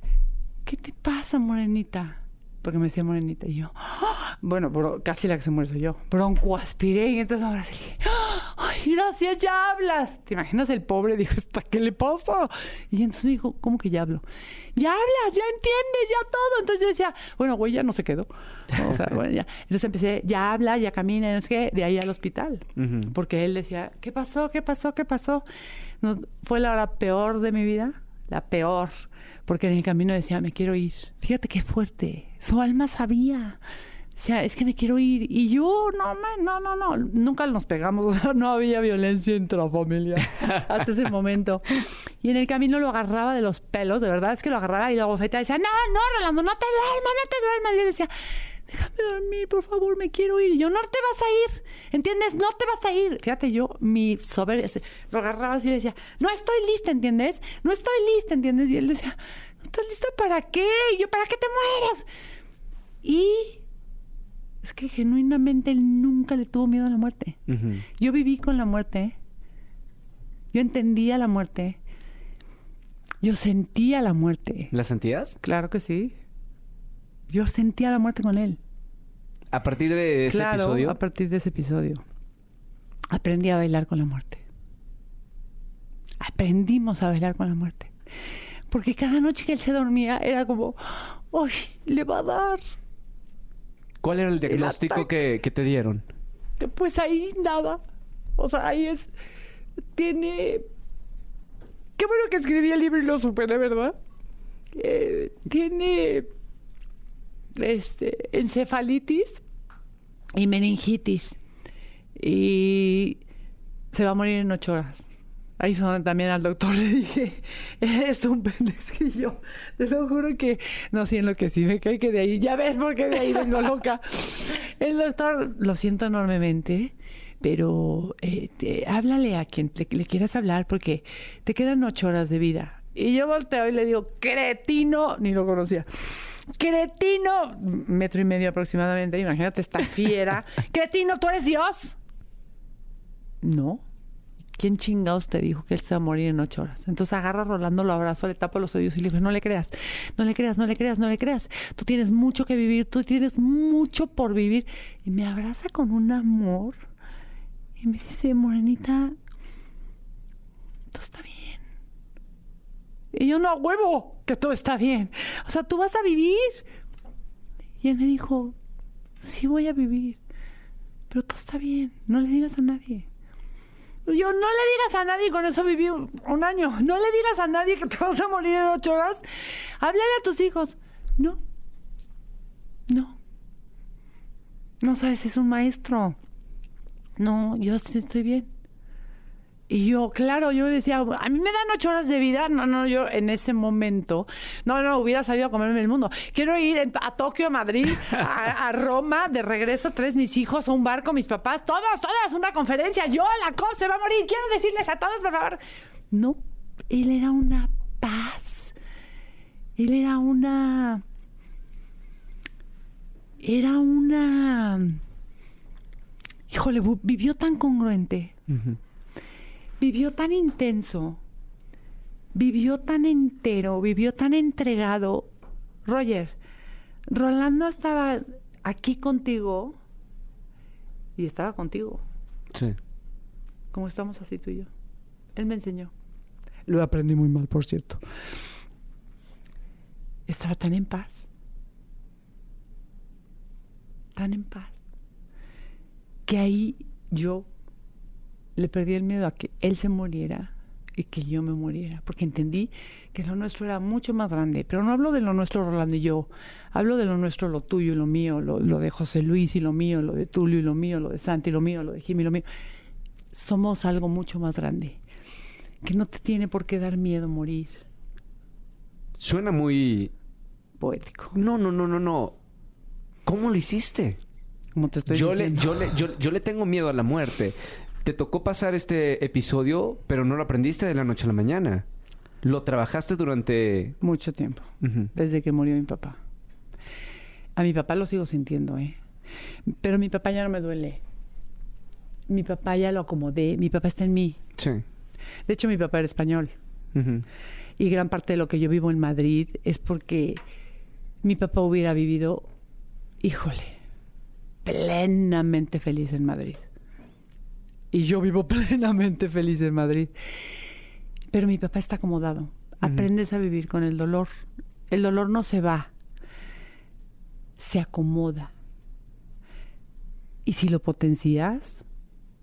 ¿qué te pasa, morenita? Porque me decía morenita, y yo, "Ah". bueno, bro- casi la que se muere soy yo, bronco aspiré, y entonces ahora sí dije, "Ah, ay, gracias, ya hablas. ¿Te imaginas el pobre? Dijo, ¿esta qué le pasa? Y entonces me dijo, ¿cómo que ya hablo? Ya hablas, ya entiendes, ya todo. Entonces yo decía, bueno, güey, ya no se quedó. O sea, bueno, ya. Entonces empecé, ya habla, ya camina, y no sé qué, de ahí al hospital. Ujú. Porque él decía, ¿qué pasó? ¿Qué pasó? ¿Qué pasó? No, fue la hora peor de mi vida, la peor. Porque en el camino decía, me quiero ir. Fíjate qué fuerte. Su alma sabía. O sea, es que me quiero ir. Y yo, no, man, no, no, no. Nunca nos pegamos. No había violencia intrafamiliar hasta ese momento. Y en el camino lo agarraba de los pelos, de verdad, es que lo agarraba y lo bofeteaba y decía, no, no, Rolando, no te duermas, no te duermas. Y él decía, déjame dormir, por favor, me quiero ir. Y yo, no te vas a ir, ¿entiendes? No te vas a ir. Fíjate, yo, mi soberbia, se- lo agarraba así y decía, no estoy lista, ¿entiendes? No estoy lista, ¿entiendes? Y él decía, ¿no estás lista para qué? Y yo, ¿para qué te mueres? Y es que genuinamente él nunca le tuvo miedo a la muerte. Yo viví con la muerte. Yo entendía la muerte. Yo sentía la muerte. ¿La sentías? Claro que sí. Yo sentía la muerte con él. A partir de ese claro, episodio. a partir de ese episodio. Aprendí a bailar con la muerte. Aprendimos a bailar con la muerte. Porque cada noche que él se dormía era como, ¡ay, le va a dar! ¿Cuál era el diagnóstico que te dieron? Pues ahí nada. O sea, ahí es. Tiene. Qué bueno que escribí el libro y lo superé, ¿verdad? Eh, tiene. Este. Encefalitis y meningitis. Y. Se va a morir en ocho horas. Ahí fue donde también al doctor le dije, eres un pendejillo. Te lo juro que, no, sí, en lo que sí me cae que de ahí, ya ves por qué de ahí vengo loca. El doctor, lo siento enormemente, pero eh, te- háblale a quien le, le quieras hablar porque te quedan ocho horas de vida. Y yo volteo y le digo, cretino, ni lo conocía. Cretino, metro y medio aproximadamente, imagínate esta fiera. cretino, ¿tú eres Dios? No. ¿Quién chingados te dijo que él se va a morir en ocho horas? Entonces agarra a Rolando, lo abrazo, le tapo los oídos y le digo, no le creas, no le creas, no le creas, no le creas. Tú tienes mucho que vivir, tú tienes mucho por vivir. Y me abraza con un amor y me dice, Morenita, todo está bien. Y yo, no, huevo, que todo está bien. O sea, tú vas a vivir. Y él me dijo, sí voy a vivir, pero todo está bien, no le digas a nadie. Yo, no le digas a nadie, con eso viví un, un año. No le digas a nadie que te vas a morir en ocho horas. Háblale a tus hijos. No. No. No sabes, es un maestro. No, yo estoy bien. Y yo, claro, yo decía, a mí me dan ocho horas de vida. No, no, yo en ese momento, no, no, hubiera salido a comerme el mundo. Quiero ir a Tokio, a Madrid, a, a Roma, de regreso, tres mis hijos, un barco, mis papás, todos, todas, una conferencia. Yo, la COP se va a morir. Quiero decirles a todos, por favor. No, él era una paz. Él era una. Era una. Híjole, vivió tan congruente Ujú. Vivió tan intenso, vivió tan entero, vivió tan entregado. Roger, Rolando estaba aquí contigo y estaba contigo, Sí. como estamos así tú y yo. Él me enseñó. Lo aprendí muy mal, por cierto. Estaba tan en paz. Tan en paz. Que ahí yo le perdí el miedo a que él se muriera y que yo me muriera, porque entendí que lo nuestro era mucho más grande. Pero no hablo de lo nuestro, Rolando y yo. Hablo de lo nuestro, lo tuyo y lo mío, lo, lo de José Luis y lo mío, lo de Tulio y lo mío, lo de Santi y lo mío, lo de Jimmy y lo mío. Somos algo mucho más grande, que no te tiene por qué dar miedo morir. Suena muy... Poético, No, no, no, no, no. ¿Cómo lo hiciste? como te estoy Yo le, diciendo. yo, le, yo, yo le tengo miedo a la muerte. Te tocó pasar este episodio, pero no lo aprendiste de la noche a la mañana. Lo trabajaste durante... Mucho tiempo. Desde que murió mi papá. A mi papá lo sigo sintiendo, ¿eh? Pero mi papá ya no me duele. Mi papá ya lo acomodé. Mi papá está en mí. Sí. De hecho, mi papá era español. Y gran parte de lo que yo vivo en Madrid es porque mi papá hubiera vivido, híjole, plenamente feliz en Madrid. Y yo vivo plenamente feliz en Madrid. Pero mi papá está acomodado. Aprendes a vivir con el dolor. El dolor no se va, se acomoda. Y si lo potencias,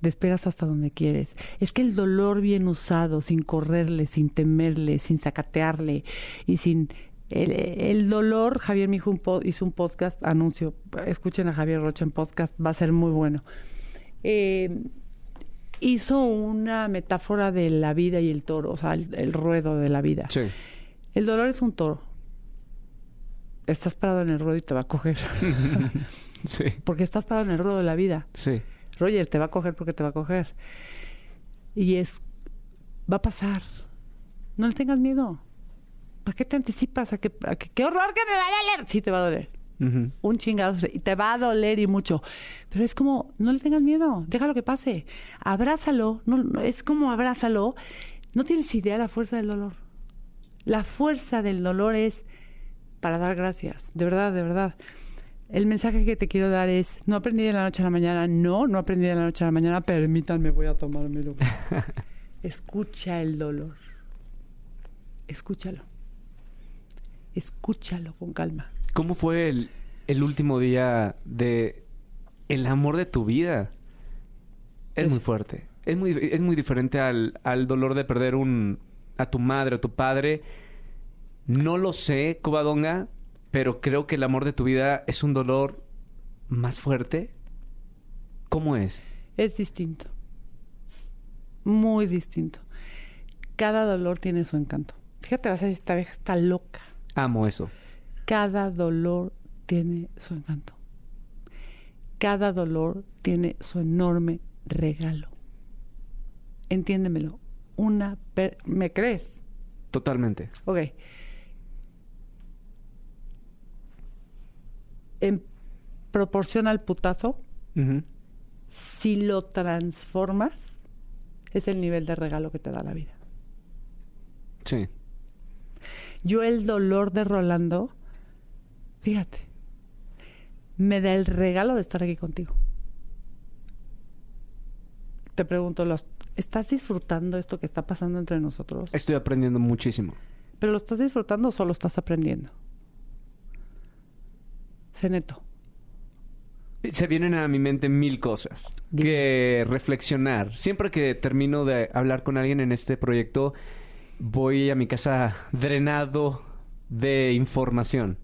despegas hasta donde quieres. Es que el dolor bien usado, sin correrle, sin temerle, sin sacatearle y sin... El, el dolor, Javier me hizo un, hizo un podcast, anuncio, escuchen a Javier Rocha en podcast, va a ser muy bueno. Eh, hizo una metáfora de la vida y el toro, o sea, el, el ruedo de la vida. Sí. El dolor es un toro. Estás parado en el ruedo y te va a coger. Sí. porque estás parado en el ruedo de la vida. Sí. Roger, te va a coger porque te va a coger. Y es, va a pasar. No le tengas miedo. ¿Para qué te anticipas a que, a que- qué horror que me va a doler? Sí, te va a doler. Un chingado. Y te va a doler y mucho. Pero es como, no le tengas miedo. Déjalo que pase. Abrázalo. No, no, es como abrázalo. No tienes idea de la fuerza del dolor. La fuerza del dolor es para dar gracias. De verdad, de verdad. El mensaje que te quiero dar es, no aprendí de la noche a la mañana. No, no aprendí de la noche a la mañana. Permítanme, voy a tomármelo. Escucha el dolor. Escúchalo. Escúchalo con calma. ¿Cómo fue el, el último día de el amor de tu vida? Es Es- muy fuerte. Es muy, es muy diferente al, al dolor de perder un, a tu madre o tu padre. No lo sé, Covadonga, pero creo que el amor de tu vida es un dolor más fuerte. ¿Cómo es? Es distinto. Muy distinto. Cada dolor tiene su encanto. Fíjate, vas a decir, esta vieja está loca. Amo eso. Cada dolor tiene su encanto. Cada dolor tiene su enorme regalo. Entiéndemelo. Una... per- ¿Me crees? Totalmente. Ok. En proporción al putazo, si lo transformas, es el nivel de regalo que te da la vida. Sí. Yo el dolor de Rolando, fíjate, me da el regalo de estar aquí contigo. Te pregunto, ¿los- ¿estás disfrutando esto que está pasando entre nosotros? Estoy aprendiendo muchísimo. ¿Pero lo estás disfrutando o solo estás aprendiendo? Sé neto. Se vienen a mi mente mil cosas Dime. que reflexionar. Siempre que termino de hablar con alguien en este proyecto, voy a mi casa drenado de información.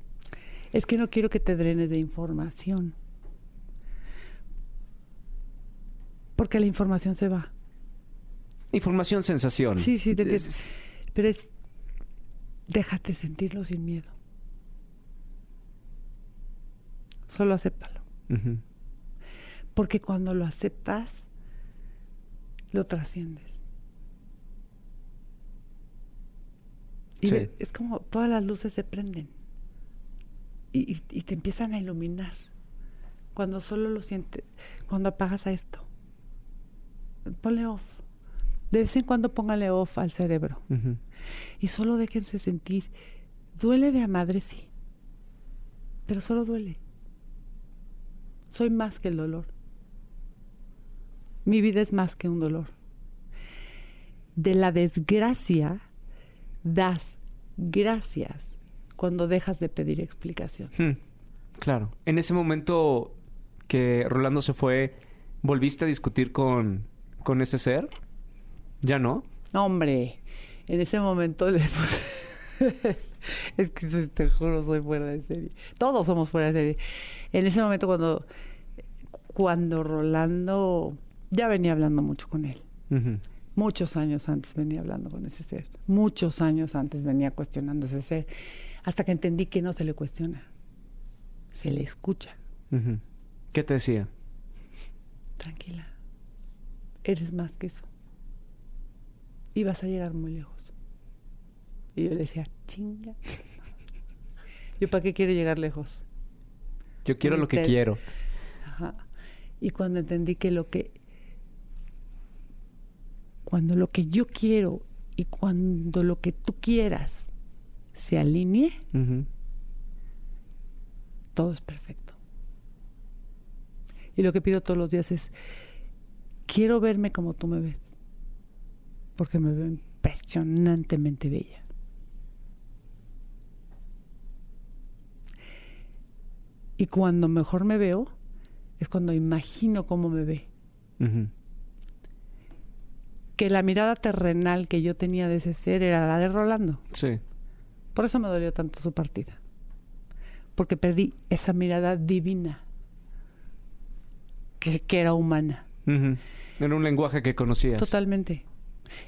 Es que no quiero que te drenes de información. Porque la información se va. Información, sensación. Sí, sí, te Es- entiendo. Pero es, déjate sentirlo sin miedo. Solo acéptalo. Porque cuando lo aceptas, lo trasciendes. Y Sí. ve- es como todas las luces se prenden y, y- te empiezan a iluminar. Cuando solo lo sientes, cuando apagas a esto, ponle off. De vez en cuando póngale off al cerebro y solo déjense sentir. Duele de a madre, sí, pero solo duele. Soy más que el dolor. Mi vida es más que un dolor. De la desgracia das gracias cuando dejas de pedir explicación. Hmm, Claro. En ese momento que Rolando se fue, ¿volviste a discutir con, con ese ser? ¿Ya no? Hombre, en ese momento le es que pues, te juro soy fuera de serie. Todos somos fuera de serie. En ese momento cuando cuando Rolando ya venía hablando mucho con él. Muchos años antes venía hablando con ese ser. Muchos años antes venía cuestionando ese ser. Hasta que entendí que no se le cuestiona. Se le escucha. ¿Qué te decía? Tranquila. Eres más que eso. Y vas a llegar muy lejos. Y yo le decía, chinga. ¿Yo para qué quiero llegar lejos? Yo quiero lo que quiero. Ajá. Y cuando entendí que lo que cuando lo que yo quiero y cuando lo que tú quieras se alinee, todo es perfecto. Y lo que pido todos los días es quiero verme como tú me ves. Porque me veo impresionantemente bella. Y cuando mejor me veo es cuando imagino cómo me ve. Que la mirada terrenal que yo tenía de ese ser era la de Rolando. Sí. Por eso me dolió tanto su partida. Porque perdí esa mirada divina que, que era humana. Ujú. Era un lenguaje que conocías. Totalmente.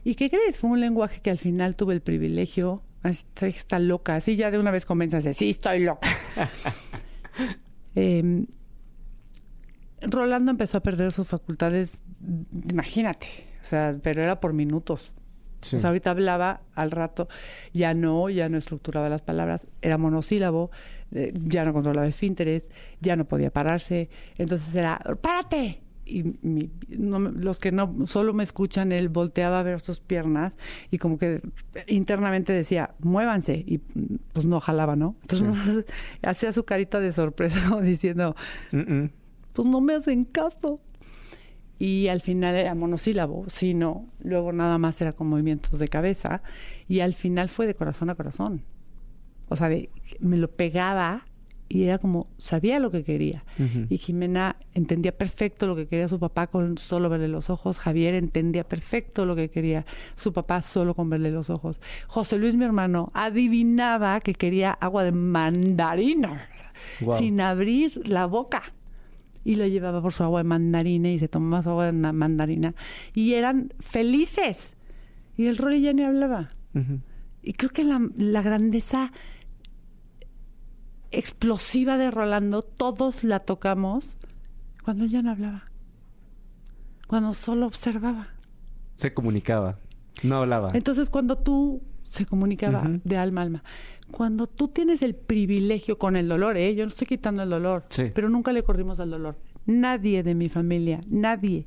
¿Y qué crees? Fue un lenguaje que al final tuve el privilegio. Así, está loca. Así ya de una vez comienzas a decir, sí, estoy loca. Em, Rolando empezó a perder sus facultades, imagínate. O sea, pero era por minutos. Sí. O sea, ahorita hablaba, al rato ya no, ya no estructuraba las palabras, era monosílabo, eh, ya no controlaba esfínteres, ya no podía pararse. Entonces era, ¡párate! Y mi- no los que no solo me escuchan, él volteaba a ver sus piernas y como que internamente decía, muévanse. Y pues no jalaba, ¿no? Entonces hacía su carita de sorpresa diciendo, pues no me hacen caso. Y al final era monosílabo, sí, no. Luego nada más era con movimientos de cabeza. Y al final fue de corazón a corazón. O sea, de- me lo pegaba y era como, sabía lo que quería. Y Jimena entendía perfecto lo que quería su papá con solo verle los ojos. Javier entendía perfecto lo que quería su papá solo con verle los ojos. José Luis, mi hermano, adivinaba que quería agua de mandarina sin abrir la boca. Y lo llevaba por su agua de mandarina y se tomaba su agua de na- mandarina. Y eran felices. Y el Rolly ya ni hablaba. Y creo que la, la grandeza explosiva de Rolando, todos la tocamos cuando ya no hablaba. Cuando solo observaba. Se comunicaba. No hablaba. Entonces, cuando tú se comunicaba de alma a alma, cuando tú tienes el privilegio con el dolor, ¿eh? yo no estoy quitando el dolor, Sí. pero nunca le corrimos al dolor. Nadie de mi familia, nadie,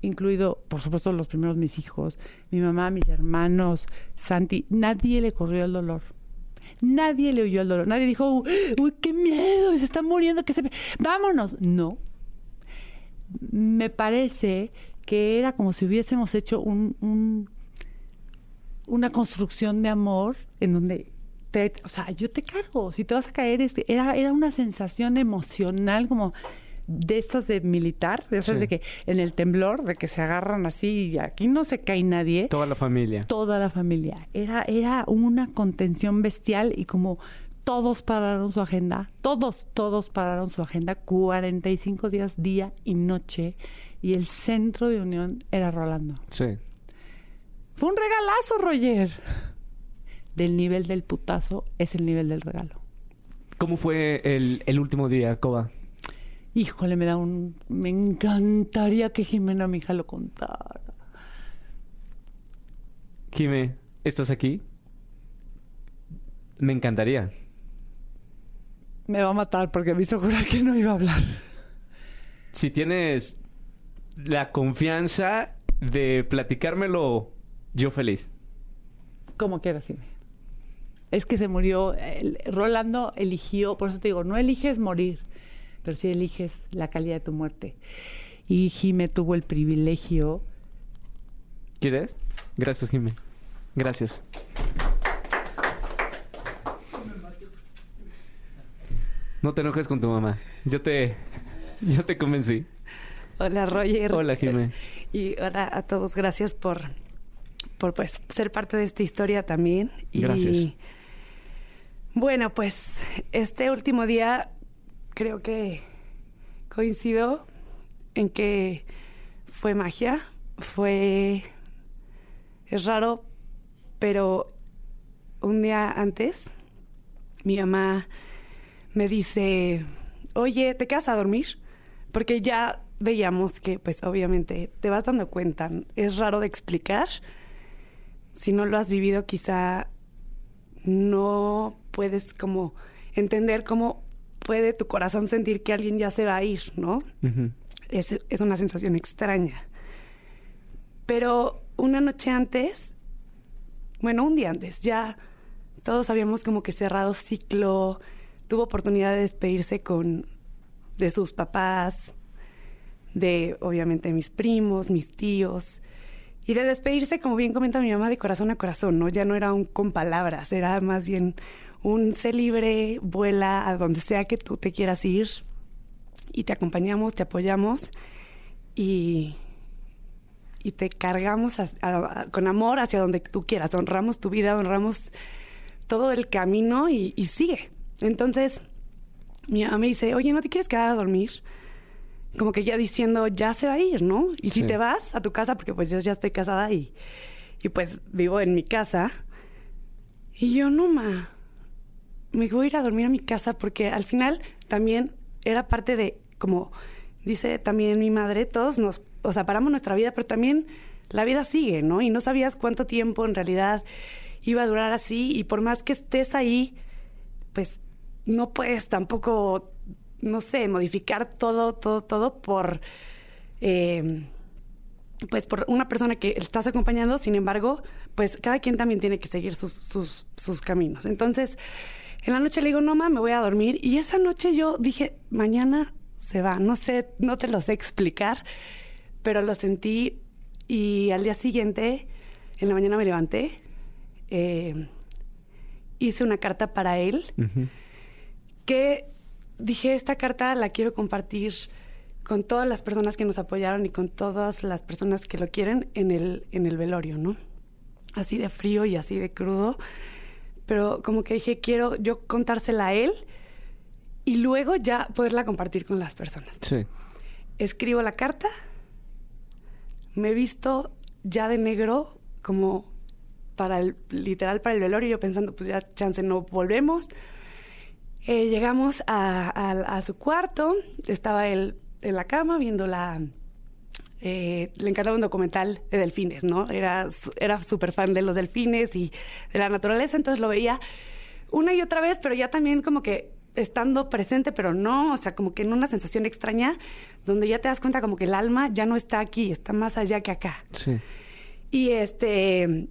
incluido, por supuesto, los primeros mis hijos, mi mamá, mis hermanos, Santi, nadie le corrió el dolor. Nadie le huyó al dolor. Nadie dijo, uy, qué miedo, se está muriendo, que se... Vámonos. No. Me parece que era como si hubiésemos hecho un, un- una construcción de amor en donde te, o sea, yo te cargo, si te vas a caer, es- era, era una sensación emocional como de estas de militar, de esas Sí. de que en el temblor, de que se agarran así y aquí no se cae nadie Toda la familia. toda la familia. Era, era una contención bestial y como todos pararon su agenda, todos, todos pararon su agenda, 45 días, día y noche, y el centro de unión era Rolando. Sí. Fue un regalazo, Roger. Del nivel del putazo es el nivel del regalo. ¿Cómo fue el, el último día, Coba? Híjole, me da un... Me encantaría que Jimena, mi hija, lo contara. Jime, ¿estás aquí? Me encantaría. Me va a matar porque me hizo jurar que no iba a hablar. Si tienes la confianza de platicármelo, yo feliz. Como quieras, Jimena. Es que se murió. el- Rolando eligió, por eso te digo, no eliges morir, pero sí eliges la calidad de tu muerte. Y Jime tuvo el privilegio. ¿Quieres? Gracias, Jime. Gracias. No te enojes con tu mamá. Yo te, yo te convencí. Hola Roger. Hola, Jimé. Y hola a todos. Gracias por, por pues, ser parte de esta historia también. Y, Gracias. Bueno, pues este último día creo que coincido en que fue magia, fue... Es raro, pero un día antes mi mamá me dice, oye, ¿te quedas a dormir? Porque ya veíamos que, pues obviamente, te vas dando cuenta, es raro de explicar. Si no lo has vivido, quizá no puedes como entender cómo puede tu corazón sentir que alguien ya se va a ir, ¿no? Es, es una sensación extraña. Pero una noche antes, bueno, un día antes, ya todos habíamos como que cerrado ciclo, tuvo oportunidad de despedirse con de sus papás, de obviamente mis primos, mis tíos, y de despedirse, como bien comenta mi mamá, de corazón a corazón, ¿no? Ya no era un con palabras, era más bien un sé libre, vuela a donde sea que tú te quieras ir, y te acompañamos, te apoyamos y, y te cargamos con amor hacia donde tú quieras. Honramos tu vida, honramos todo el camino y, y sigue. Entonces, mi mamá me dice, oye, ¿no te quieres quedar a dormir? Como que ya diciendo, ya se va a ir, ¿no? Y si Sí. te vas a tu casa, porque pues yo ya estoy casada y, y pues vivo en mi casa. Y yo, no, ma, me voy a ir a dormir a mi casa porque al final también era parte de, como dice también mi madre, todos nos, o sea, paramos nuestra vida, pero también la vida sigue, ¿no? Y no sabías cuánto tiempo en realidad iba a durar así y por más que estés ahí, pues no puedes tampoco, no sé, modificar todo, todo, todo por... eh, pues por una persona que estás acompañando, sin embargo, pues cada quien también tiene que seguir sus, sus, sus caminos. Entonces, en la noche le digo, no, ma, me voy a dormir. Y esa noche yo dije, mañana se va. No sé, no te lo sé explicar, pero lo sentí. Y al día siguiente, en la mañana me levanté, eh, hice una carta para él que dije, esta carta la quiero compartir con todas las personas que nos apoyaron y con todas las personas que lo quieren en el, en el velorio, ¿no? Así de frío y así de crudo. Pero como que dije, quiero yo contársela a él y luego ya poderla compartir con las personas. Sí. Escribo la carta, me he visto ya de negro como para el, literal para el velorio, yo pensando, pues ya chance no volvemos. Eh, llegamos a, a- a su cuarto, estaba él en la cama viendo la... eh, le encantaba un documental de delfines, ¿no? Era era súper fan de los delfines y de la naturaleza, entonces lo veía una y otra vez, pero ya también como que estando presente, pero no, o sea, como que en una sensación extraña, donde ya te das cuenta como que el alma ya no está aquí, está más allá que acá. Sí. Y este,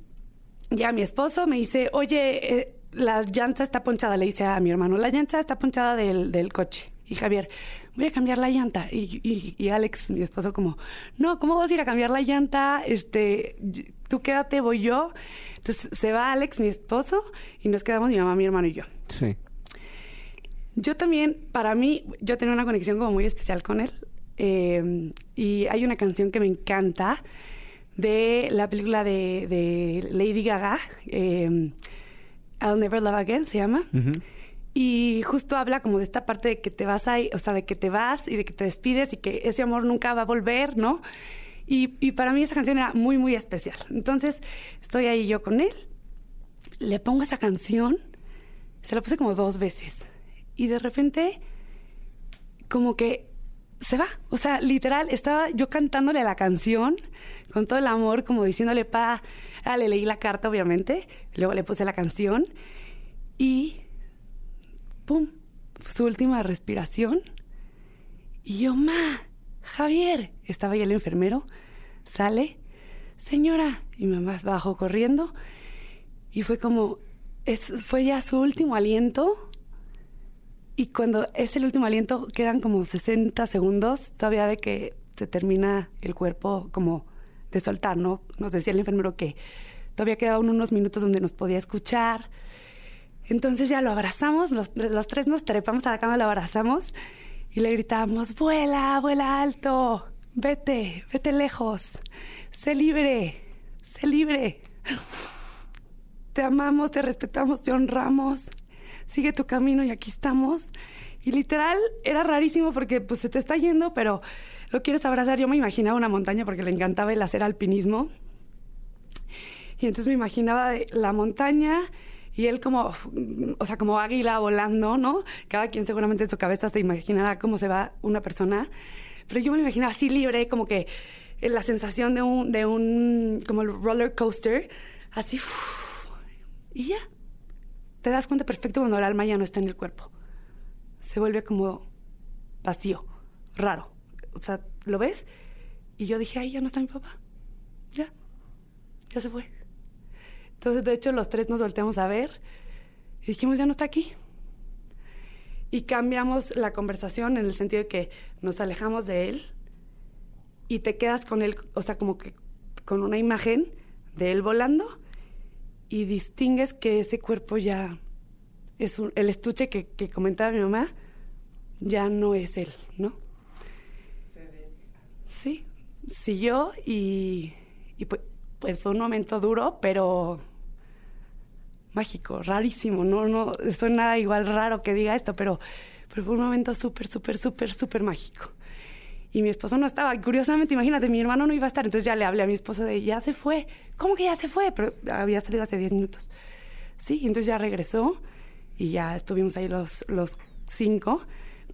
ya mi esposo me dice, oye, eh, la llanta está ponchada. Le dice a mi hermano, la llanta está ponchada del, del coche. Y Javier, voy a cambiar la llanta. Y, y- y Alex, mi esposo, como, no, ¿cómo vas a ir a cambiar la llanta? Este, tú quédate, voy yo. Entonces se va Alex, mi esposo, y nos quedamos mi mamá, mi hermano y yo. Sí. Yo también, para mí, yo tenía una conexión como muy especial con él. Eh, y hay una canción que me encanta de la película de, de Lady Gaga, eh, I'll Never Love Again se llama. Ujú. Y justo habla como de esta parte de que te vas ahí, o sea, de que te vas y de que te despides y que ese amor nunca va a volver, ¿no? Y, y para mí esa canción era muy, muy especial. Entonces, estoy ahí yo con él, le pongo esa canción, se la puse como dos veces. Y de repente, como que se va. O sea, literal, estaba yo cantándole la canción con todo el amor, como diciéndole, pa, ah, le leí la carta, obviamente, luego le puse la canción y, ¡pum!, su última respiración. Y yo, ma, Javier, estaba ahí el enfermero, sale, señora, y mamá bajó corriendo y fue como, es, fue ya su último aliento y cuando es el último aliento, quedan como 60 segundos todavía de que se termina el cuerpo como de soltar, ¿no? Nos decía el enfermero que todavía quedaban unos minutos donde nos podía escuchar. Entonces ya lo abrazamos, los, los tres nos trepamos a la cama, lo abrazamos y le gritamos, vuela, vuela alto, vete, vete lejos, sé libre, sé libre. Te amamos, te respetamos, te honramos sigue tu camino y aquí estamos. Y literal era rarísimo porque pues se te está yendo, pero lo quieres abrazar. Yo me imaginaba una montaña porque le encantaba el hacer alpinismo. Y entonces me imaginaba la montaña y él como, o sea, como águila volando, ¿no? Cada quien seguramente en su cabeza se imaginará cómo se va una persona. Pero yo me imaginaba así libre, como que la sensación de un, de un, como el roller coaster, así, y ya, te das cuenta perfecto cuando el alma ya no está en el cuerpo. Se vuelve como vacío, raro. O sea, ¿lo ves? Y yo dije, ay, ya no está mi papá. Ya, ya se fue. Entonces, de hecho, los tres nos volteamos a ver y dijimos, ya no está aquí. Y cambiamos la conversación en el sentido de que nos alejamos de él y te quedas con él, o sea, como que con una imagen de él volando y distingues que ese cuerpo ya es el estuche que, comentaba mi mamá, ya no es él, ¿no? Sí, siguió y, y pues, pues, fue un momento duro, pero mágico, rarísimo, no, no, suena igual raro que diga esto, pero, pero fue un momento súper, súper, súper, súper mágico y mi esposo no estaba. Curiosamente, imagínate, mi hermano no iba a estar, entonces ya le hablé a mi esposo de, ya se fue. ¿Cómo que ya se fue? Pero había salido hace 10 minutos. Sí, entonces ya regresó y ya estuvimos ahí los, los cinco,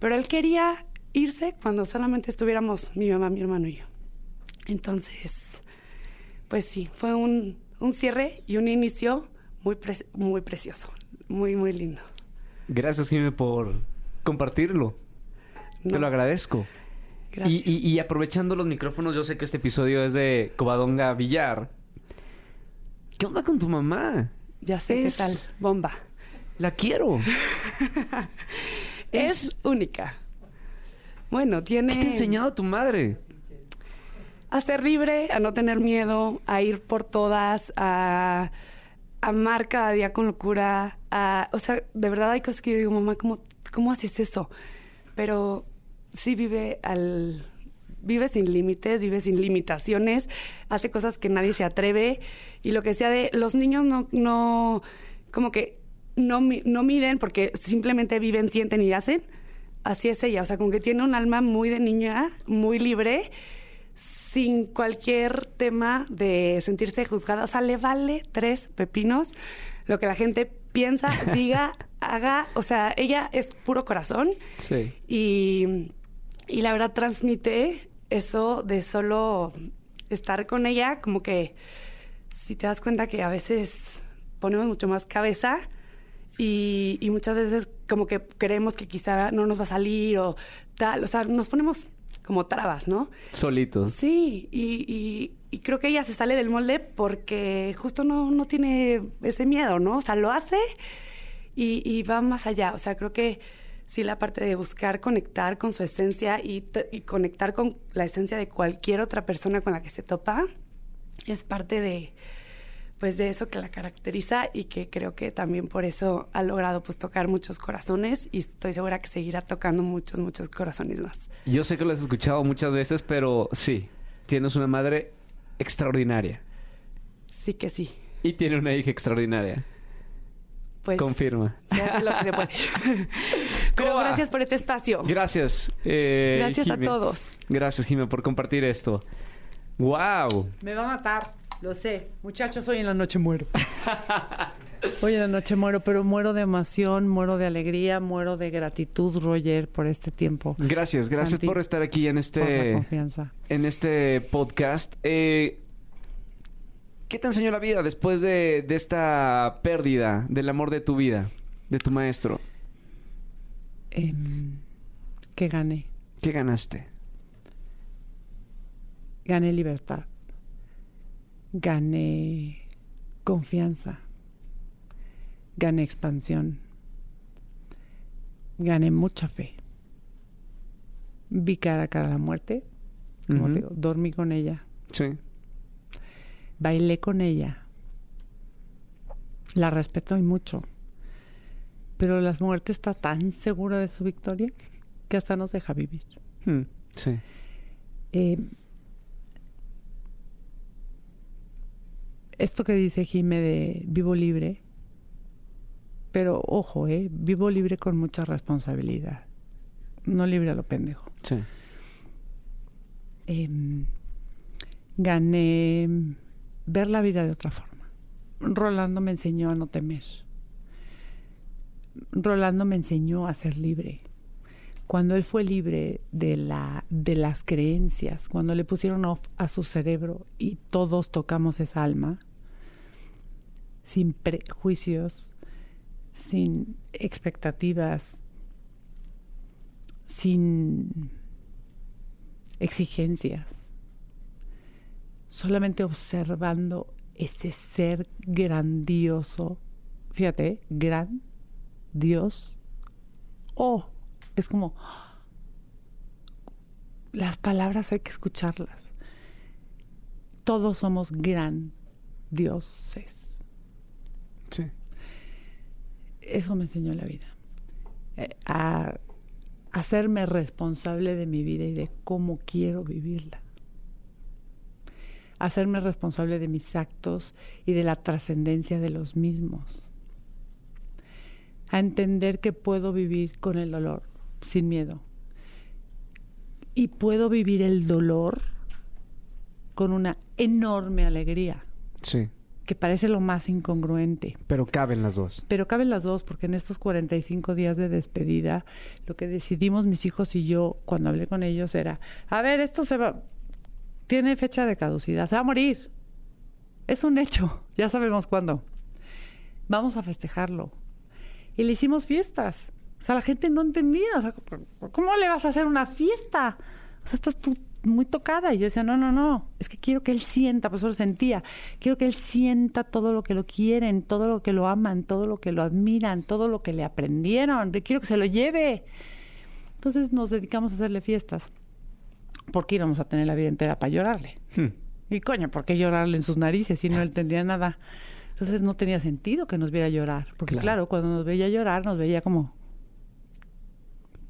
pero él quería irse cuando solamente estuviéramos mi mamá, mi hermano y yo. Entonces, pues sí, fue un, un cierre y un inicio muy, muy precioso, muy, muy lindo. Gracias, Jimmy, por compartirlo. Te lo agradezco. Y, aprovechando los micrófonos, yo sé que este episodio es de Covadonga Villar. ¿Qué onda con tu mamá? Ya sé qué tal. Bomba. La quiero. es, única. Bueno, tiene. ¿Qué te ha enseñado tu madre? A ser libre, a no tener miedo, a ir por todas, a amar cada día con locura. A, o sea, de verdad hay cosas que yo digo, mamá, ¿cómo, cómo haces eso? Pero sí vive al vive sin límites, vive sin limitaciones, hace cosas que nadie se atreve y lo que sea de los niños no no como que no no miden porque simplemente viven, sienten y hacen. Así es ella, o sea, como que tiene un alma muy de niña, muy libre, sin cualquier tema de sentirse juzgada. O sea, le vale tres pepinos lo que la gente piensa, diga, haga. O sea, ella es puro corazón. Sí. Y y la verdad transmite eso de solo estar con ella, como que si te das cuenta que a veces ponemos mucho más cabeza y, muchas veces como que creemos que quizá no nos va a salir o tal, o sea, nos ponemos como trabas, ¿no? Solitos. Sí, y, y, creo que ella se sale del molde porque justo no, no tiene ese miedo, ¿no? O sea, lo hace y, y va más allá, o sea, creo que sí la parte de buscar conectar con su esencia y, conectar con la esencia de cualquier otra persona con la que se topa es parte de pues de eso que la caracteriza y que creo que también por eso ha logrado pues tocar muchos corazones y estoy segura que seguirá tocando muchos muchos corazones más. Yo sé que lo has escuchado muchas veces, pero sí, tienes una madre extraordinaria. Sí que sí. Y tiene una hija extraordinaria. Pues Confirma. se hace lo que se puede. Pero gracias por este espacio. Gracias. eh, Gracias a todos. Gracias, Jimé, por compartir esto. ¡Wow! Me va a matar, lo sé. Muchachos, hoy en la noche muero. Hoy en la noche muero, pero muero de emoción, muero de alegría, muero de gratitud, Roger, por este tiempo. Gracias, gracias Santi, por estar aquí en Por la este, confianza. en este podcast. Eh, ¿Qué te enseñó la vida después de, de esta pérdida del amor de tu vida, de tu maestro? Em, que gané. ¿Qué ganaste? Gané libertad. Gané confianza. Gané expansión. Gané mucha fe. Vi cara a cara la muerte. Como te digo, dormí con ella. Sí. Bailé con ella. La respeto y mucho. Pero la muerte está tan segura de su victoria que hasta nos deja vivir. Hmm, Sí. Eh, esto que dice Jime de vivo libre, pero ojo, eh, vivo libre con mucha responsabilidad, no libre a lo pendejo. Sí. Em, gané ver la vida de otra forma. Rolando me enseñó a no temer. Rolando me enseñó a ser libre. Cuando él fue libre de, la, de las creencias, cuando le pusieron off a su cerebro y todos tocamos esa alma, sin prejuicios, sin expectativas, sin exigencias, solamente observando ese ser grandioso, fíjate, gran Dios, oh, es como las palabras hay que escucharlas. Todos somos gran dioses. Sí. Eso me enseñó la vida. Eh, a hacerme responsable de mi vida y de cómo quiero vivirla. Hacerme responsable de mis actos y de la trascendencia de los mismos. A entender que puedo vivir con el dolor sin miedo. Y puedo vivir el dolor con una enorme alegría, Sí. que parece lo más incongruente. Pero caben las dos. Pero caben las dos, porque en estos 45 días de despedida, lo que decidimos mis hijos y yo cuando hablé con ellos era, a ver, esto se va, tiene fecha de caducidad, se va a morir. Es un hecho, ya sabemos cuándo. Vamos a festejarlo. Y le hicimos fiestas. O sea, la gente no entendía. O sea, ¿cómo le vas a hacer una fiesta? O sea, estás tú muy tocada. Y yo decía, no, no, no. Es que quiero que él sienta, por eso lo sentía. Quiero que él sienta todo lo que lo quieren, todo lo que lo aman, todo lo que lo admiran, todo lo que le aprendieron. Quiero que se lo lleve. Entonces nos dedicamos a hacerle fiestas. Porque íbamos a tener la vida entera para llorarle. Hmm. Y coño, ¿por qué llorarle en sus narices si no entendía nada? Entonces no tenía sentido que nos viera llorar. Porque Claro. claro, cuando nos veía llorar, nos veía como...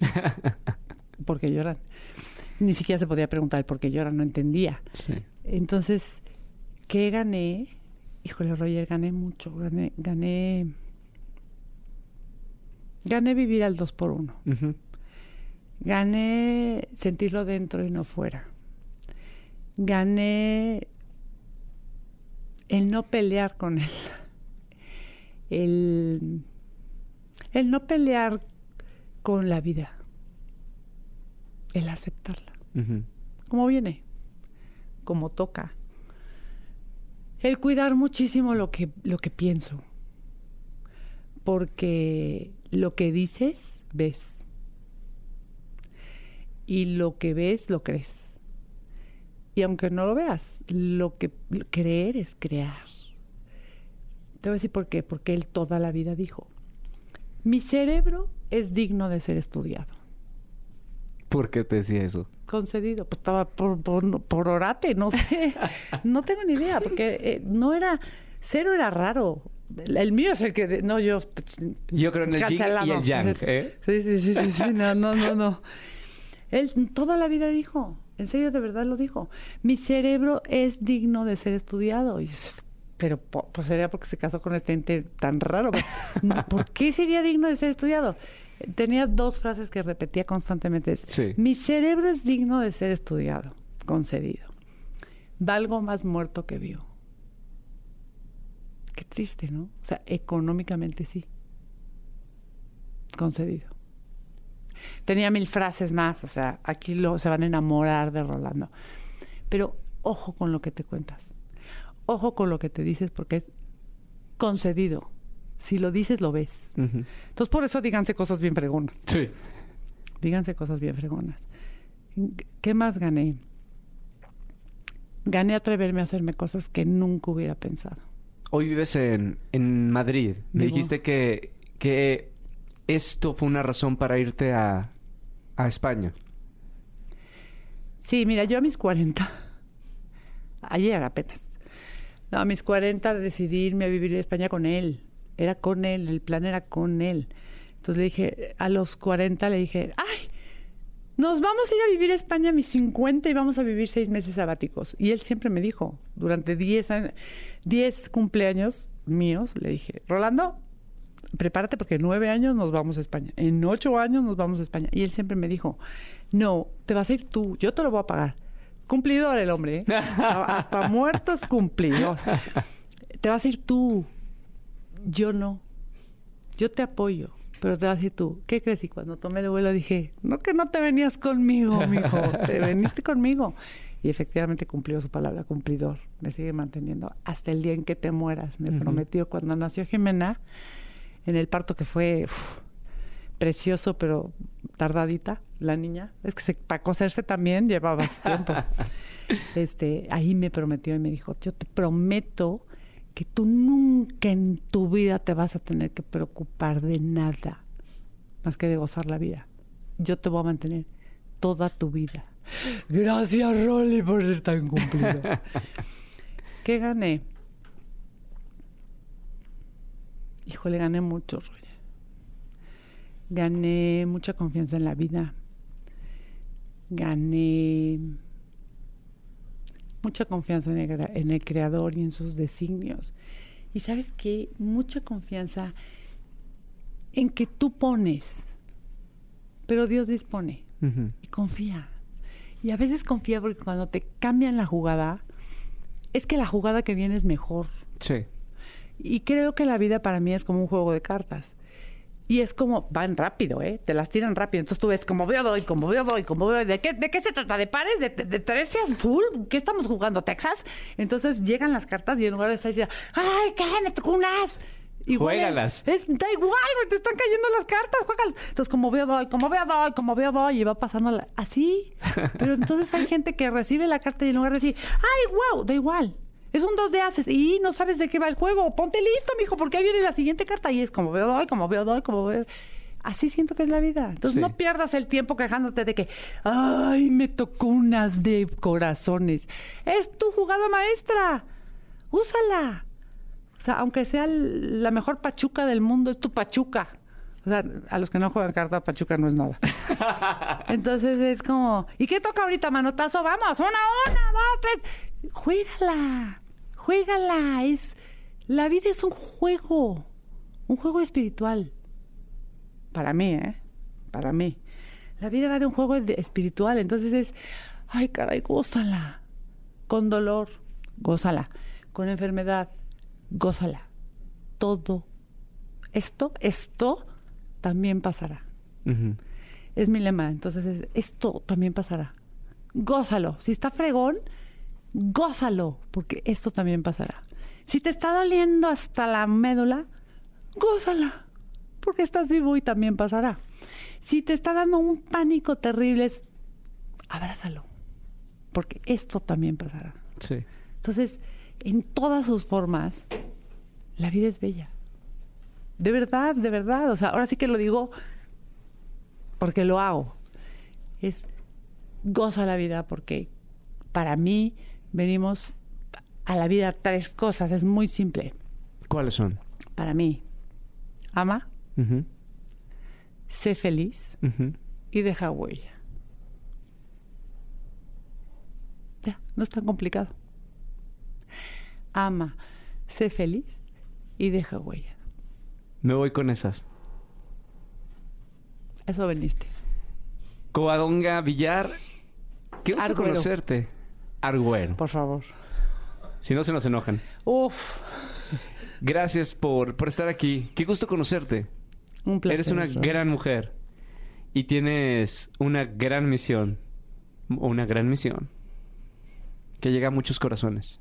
¿Por qué lloran? Ni siquiera se podía preguntar el por qué lloran, no entendía. Sí. Entonces, ¿qué gané? Híjole, Roger, gané mucho. Gané, gané, gané vivir al dos por uno. Gané sentirlo dentro y no fuera. Gané el no pelear con él. El, el no pelear con la vida. El aceptarla. Ujú. Como viene. Como toca. El cuidar muchísimo lo que, lo que pienso. Porque lo que dices, ves y lo que ves lo crees. Y aunque no lo veas, lo que creer es crear. Te voy a decir por qué. Porque él toda la vida dijo, mi cerebro es digno de ser estudiado. ¿Por qué te decía eso? Concedido, pues estaba por, por, por orate, no sé. No tengo ni idea, porque eh, no era, cero era raro. El, mío es el que, de- no, yo... Yo creo en el yin y el yang, ¿eh? Sí, sí, sí, sí, sí, no, no, no, no. Él toda la vida dijo, en serio, de verdad lo dijo. Mi cerebro es digno de ser estudiado. Y es, pero pues sería porque se casó con este ente tan raro. ¿Por qué sería digno de ser estudiado? Tenía dos frases que repetía constantemente. Sí. Mi cerebro es digno de ser estudiado, concedido. Valgo más muerto que vivo. Qué triste, ¿no? O sea, económicamente sí. Concedido. Tenía mil frases más, o sea, aquí lo, se van a enamorar de Rolando. Pero ojo con lo que te cuentas. Ojo con lo que te dices porque es concedido. Si lo dices, lo ves. Entonces, por eso díganse cosas bien fregonas. Sí. Díganse cosas bien fregonas. ¿Qué más gané? Gané atreverme a hacerme cosas que nunca hubiera pensado. Hoy vives en, en Madrid. Me Vivo. dijiste que, que esto fue una razón para irte a, a España. Sí, mira, yo a mis 40, ayer apenas, no, a mis 40 decidí irme a vivir en España con él. Era con él, el plan era con él. Entonces le dije, a los 40 le dije, ¡ay! Nos vamos a ir a vivir a España a mis 50 y vamos a vivir seis meses sabáticos. Y él siempre me dijo, durante 10 años, 10 cumpleaños míos, le dije, Rolando, prepárate porque en nueve años nos vamos a España. En ocho años nos vamos a España. Y él siempre me dijo, no, te vas a ir tú, yo te lo voy a pagar. Cumplidor el hombre, ¿eh? Hasta muertos cumplidor. Te vas a ir tú, yo no. Yo te apoyo, pero te vas a ir tú. ¿Qué crees? Y cuando tomé el vuelo dije, no que no te venías conmigo, mijo, te veniste conmigo. Y efectivamente cumplió su palabra, cumplidor. Me sigue manteniendo hasta el día en que te mueras. Me prometió cuando nació Jimena, en el parto que fue uf, precioso, pero tardadita, la niña. Es que se- para coserse también llevaba su tiempo. este, ahí me prometió y me dijo, yo te prometo que tú nunca en tu vida te vas a tener que preocupar de nada más que de gozar la vida. Yo te voy a mantener toda tu vida. Gracias, Rolly, por ser tan cumplido. ¿Qué gané? Híjole, gané mucho, Roger. Gané mucha confianza en la vida. Gané mucha confianza en el, en el creador y en sus designios. Y sabes qué? Mucha confianza en que tú pones, pero Dios dispone y confía. Y a veces confía porque cuando te cambian la jugada, es que la jugada que viene es mejor. Sí. Y creo que la vida para mí es como un juego de cartas. Y es como, van rápido, ¿eh? Te las tiran rápido. Entonces tú ves como veo doy, como veo doy, como veo. ¿De qué, de qué se trata? ¿De pares? ¿De, de, de tercias full? ¿Qué estamos jugando? ¿Texas? Entonces llegan las cartas y en lugar de estar diciendo, ¡ay, qué! ¡Me tocó un as! Igual Juégalas. Es, da igual, te están cayendo las cartas, juégalas. Entonces, como veo doy, como veo doy, como veo doy, y va pasando la- así. Pero entonces hay gente que recibe la carta y en lugar de decir, ¡ay, wow! Da igual. Es un dos de haces y no sabes de qué va el juego. Ponte listo, mijo, porque ahí viene la siguiente carta y es como veo doy, como veo doy, como veo. Así siento que es la vida. Entonces Sí. no pierdas el tiempo quejándote de que, ay, me tocó unas de corazones. Es tu jugada maestra. Úsala. O sea, aunque sea la mejor pachuca del mundo, es tu pachuca. O sea, a los que no juegan carta, pachuca no es nada. Entonces es como, ¿y qué toca ahorita, manotazo? Vamos, una, una, dos, tres. Juégala, juégala. Es, la vida es un juego, un juego espiritual. Para mí, ¿eh? Para mí. La vida va de un juego espiritual, entonces es, ay, caray, gózala. Con dolor, gózala. Con enfermedad, gózala. Todo. Esto, esto también pasará. Es mi lema. Entonces, es- esto también pasará. Gózalo. Si está fregón, gózalo, porque esto también pasará. Si te está doliendo hasta la médula, gózala, porque estás vivo y también pasará. Si te está dando un pánico terrible, es- abrázalo, porque esto también pasará. Sí. Entonces, en todas sus formas, la vida es bella. De verdad, de verdad. O sea, ahora sí que lo digo porque lo hago. Es goza la vida porque para mí venimos a la vida tres cosas. Es muy simple. ¿Cuáles son? Para mí, ama, sé feliz y deja huella. Ya, no es tan complicado. Ama, sé feliz y deja huella. Me voy con esas. Eso veniste. Coadonga Villar, qué gusto conocerte. Argüero. Por favor. Si no se nos enojan. Uf, Gracias por, por estar aquí. Qué gusto conocerte. un placer. Eres una gran mujer. Y tienes una gran misión. Una gran misión. Que llega a muchos corazones.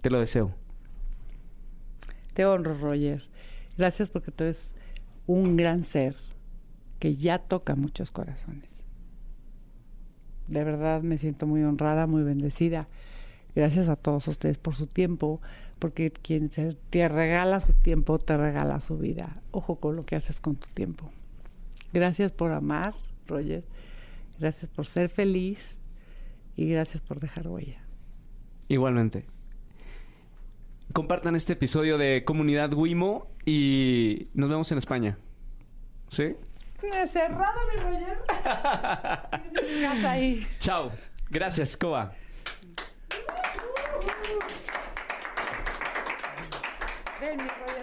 Te lo deseo. Te honro, Roger. Gracias porque tú eres un gran ser que ya toca muchos corazones. De verdad me siento muy honrada, muy bendecida. Gracias a todos ustedes por su tiempo, porque quien se- te regala su tiempo, te regala su vida. Ojo con lo que haces con tu tiempo. Gracias por amar, Roger. Gracias por ser feliz y gracias por dejar huella. Igualmente. Compartan este episodio de Comunidad Wimo y nos vemos en España. ¿Sí? Cerrado, mi Roger. Casa ahí. Chao. Gracias, Coba. Ven, mi Roger.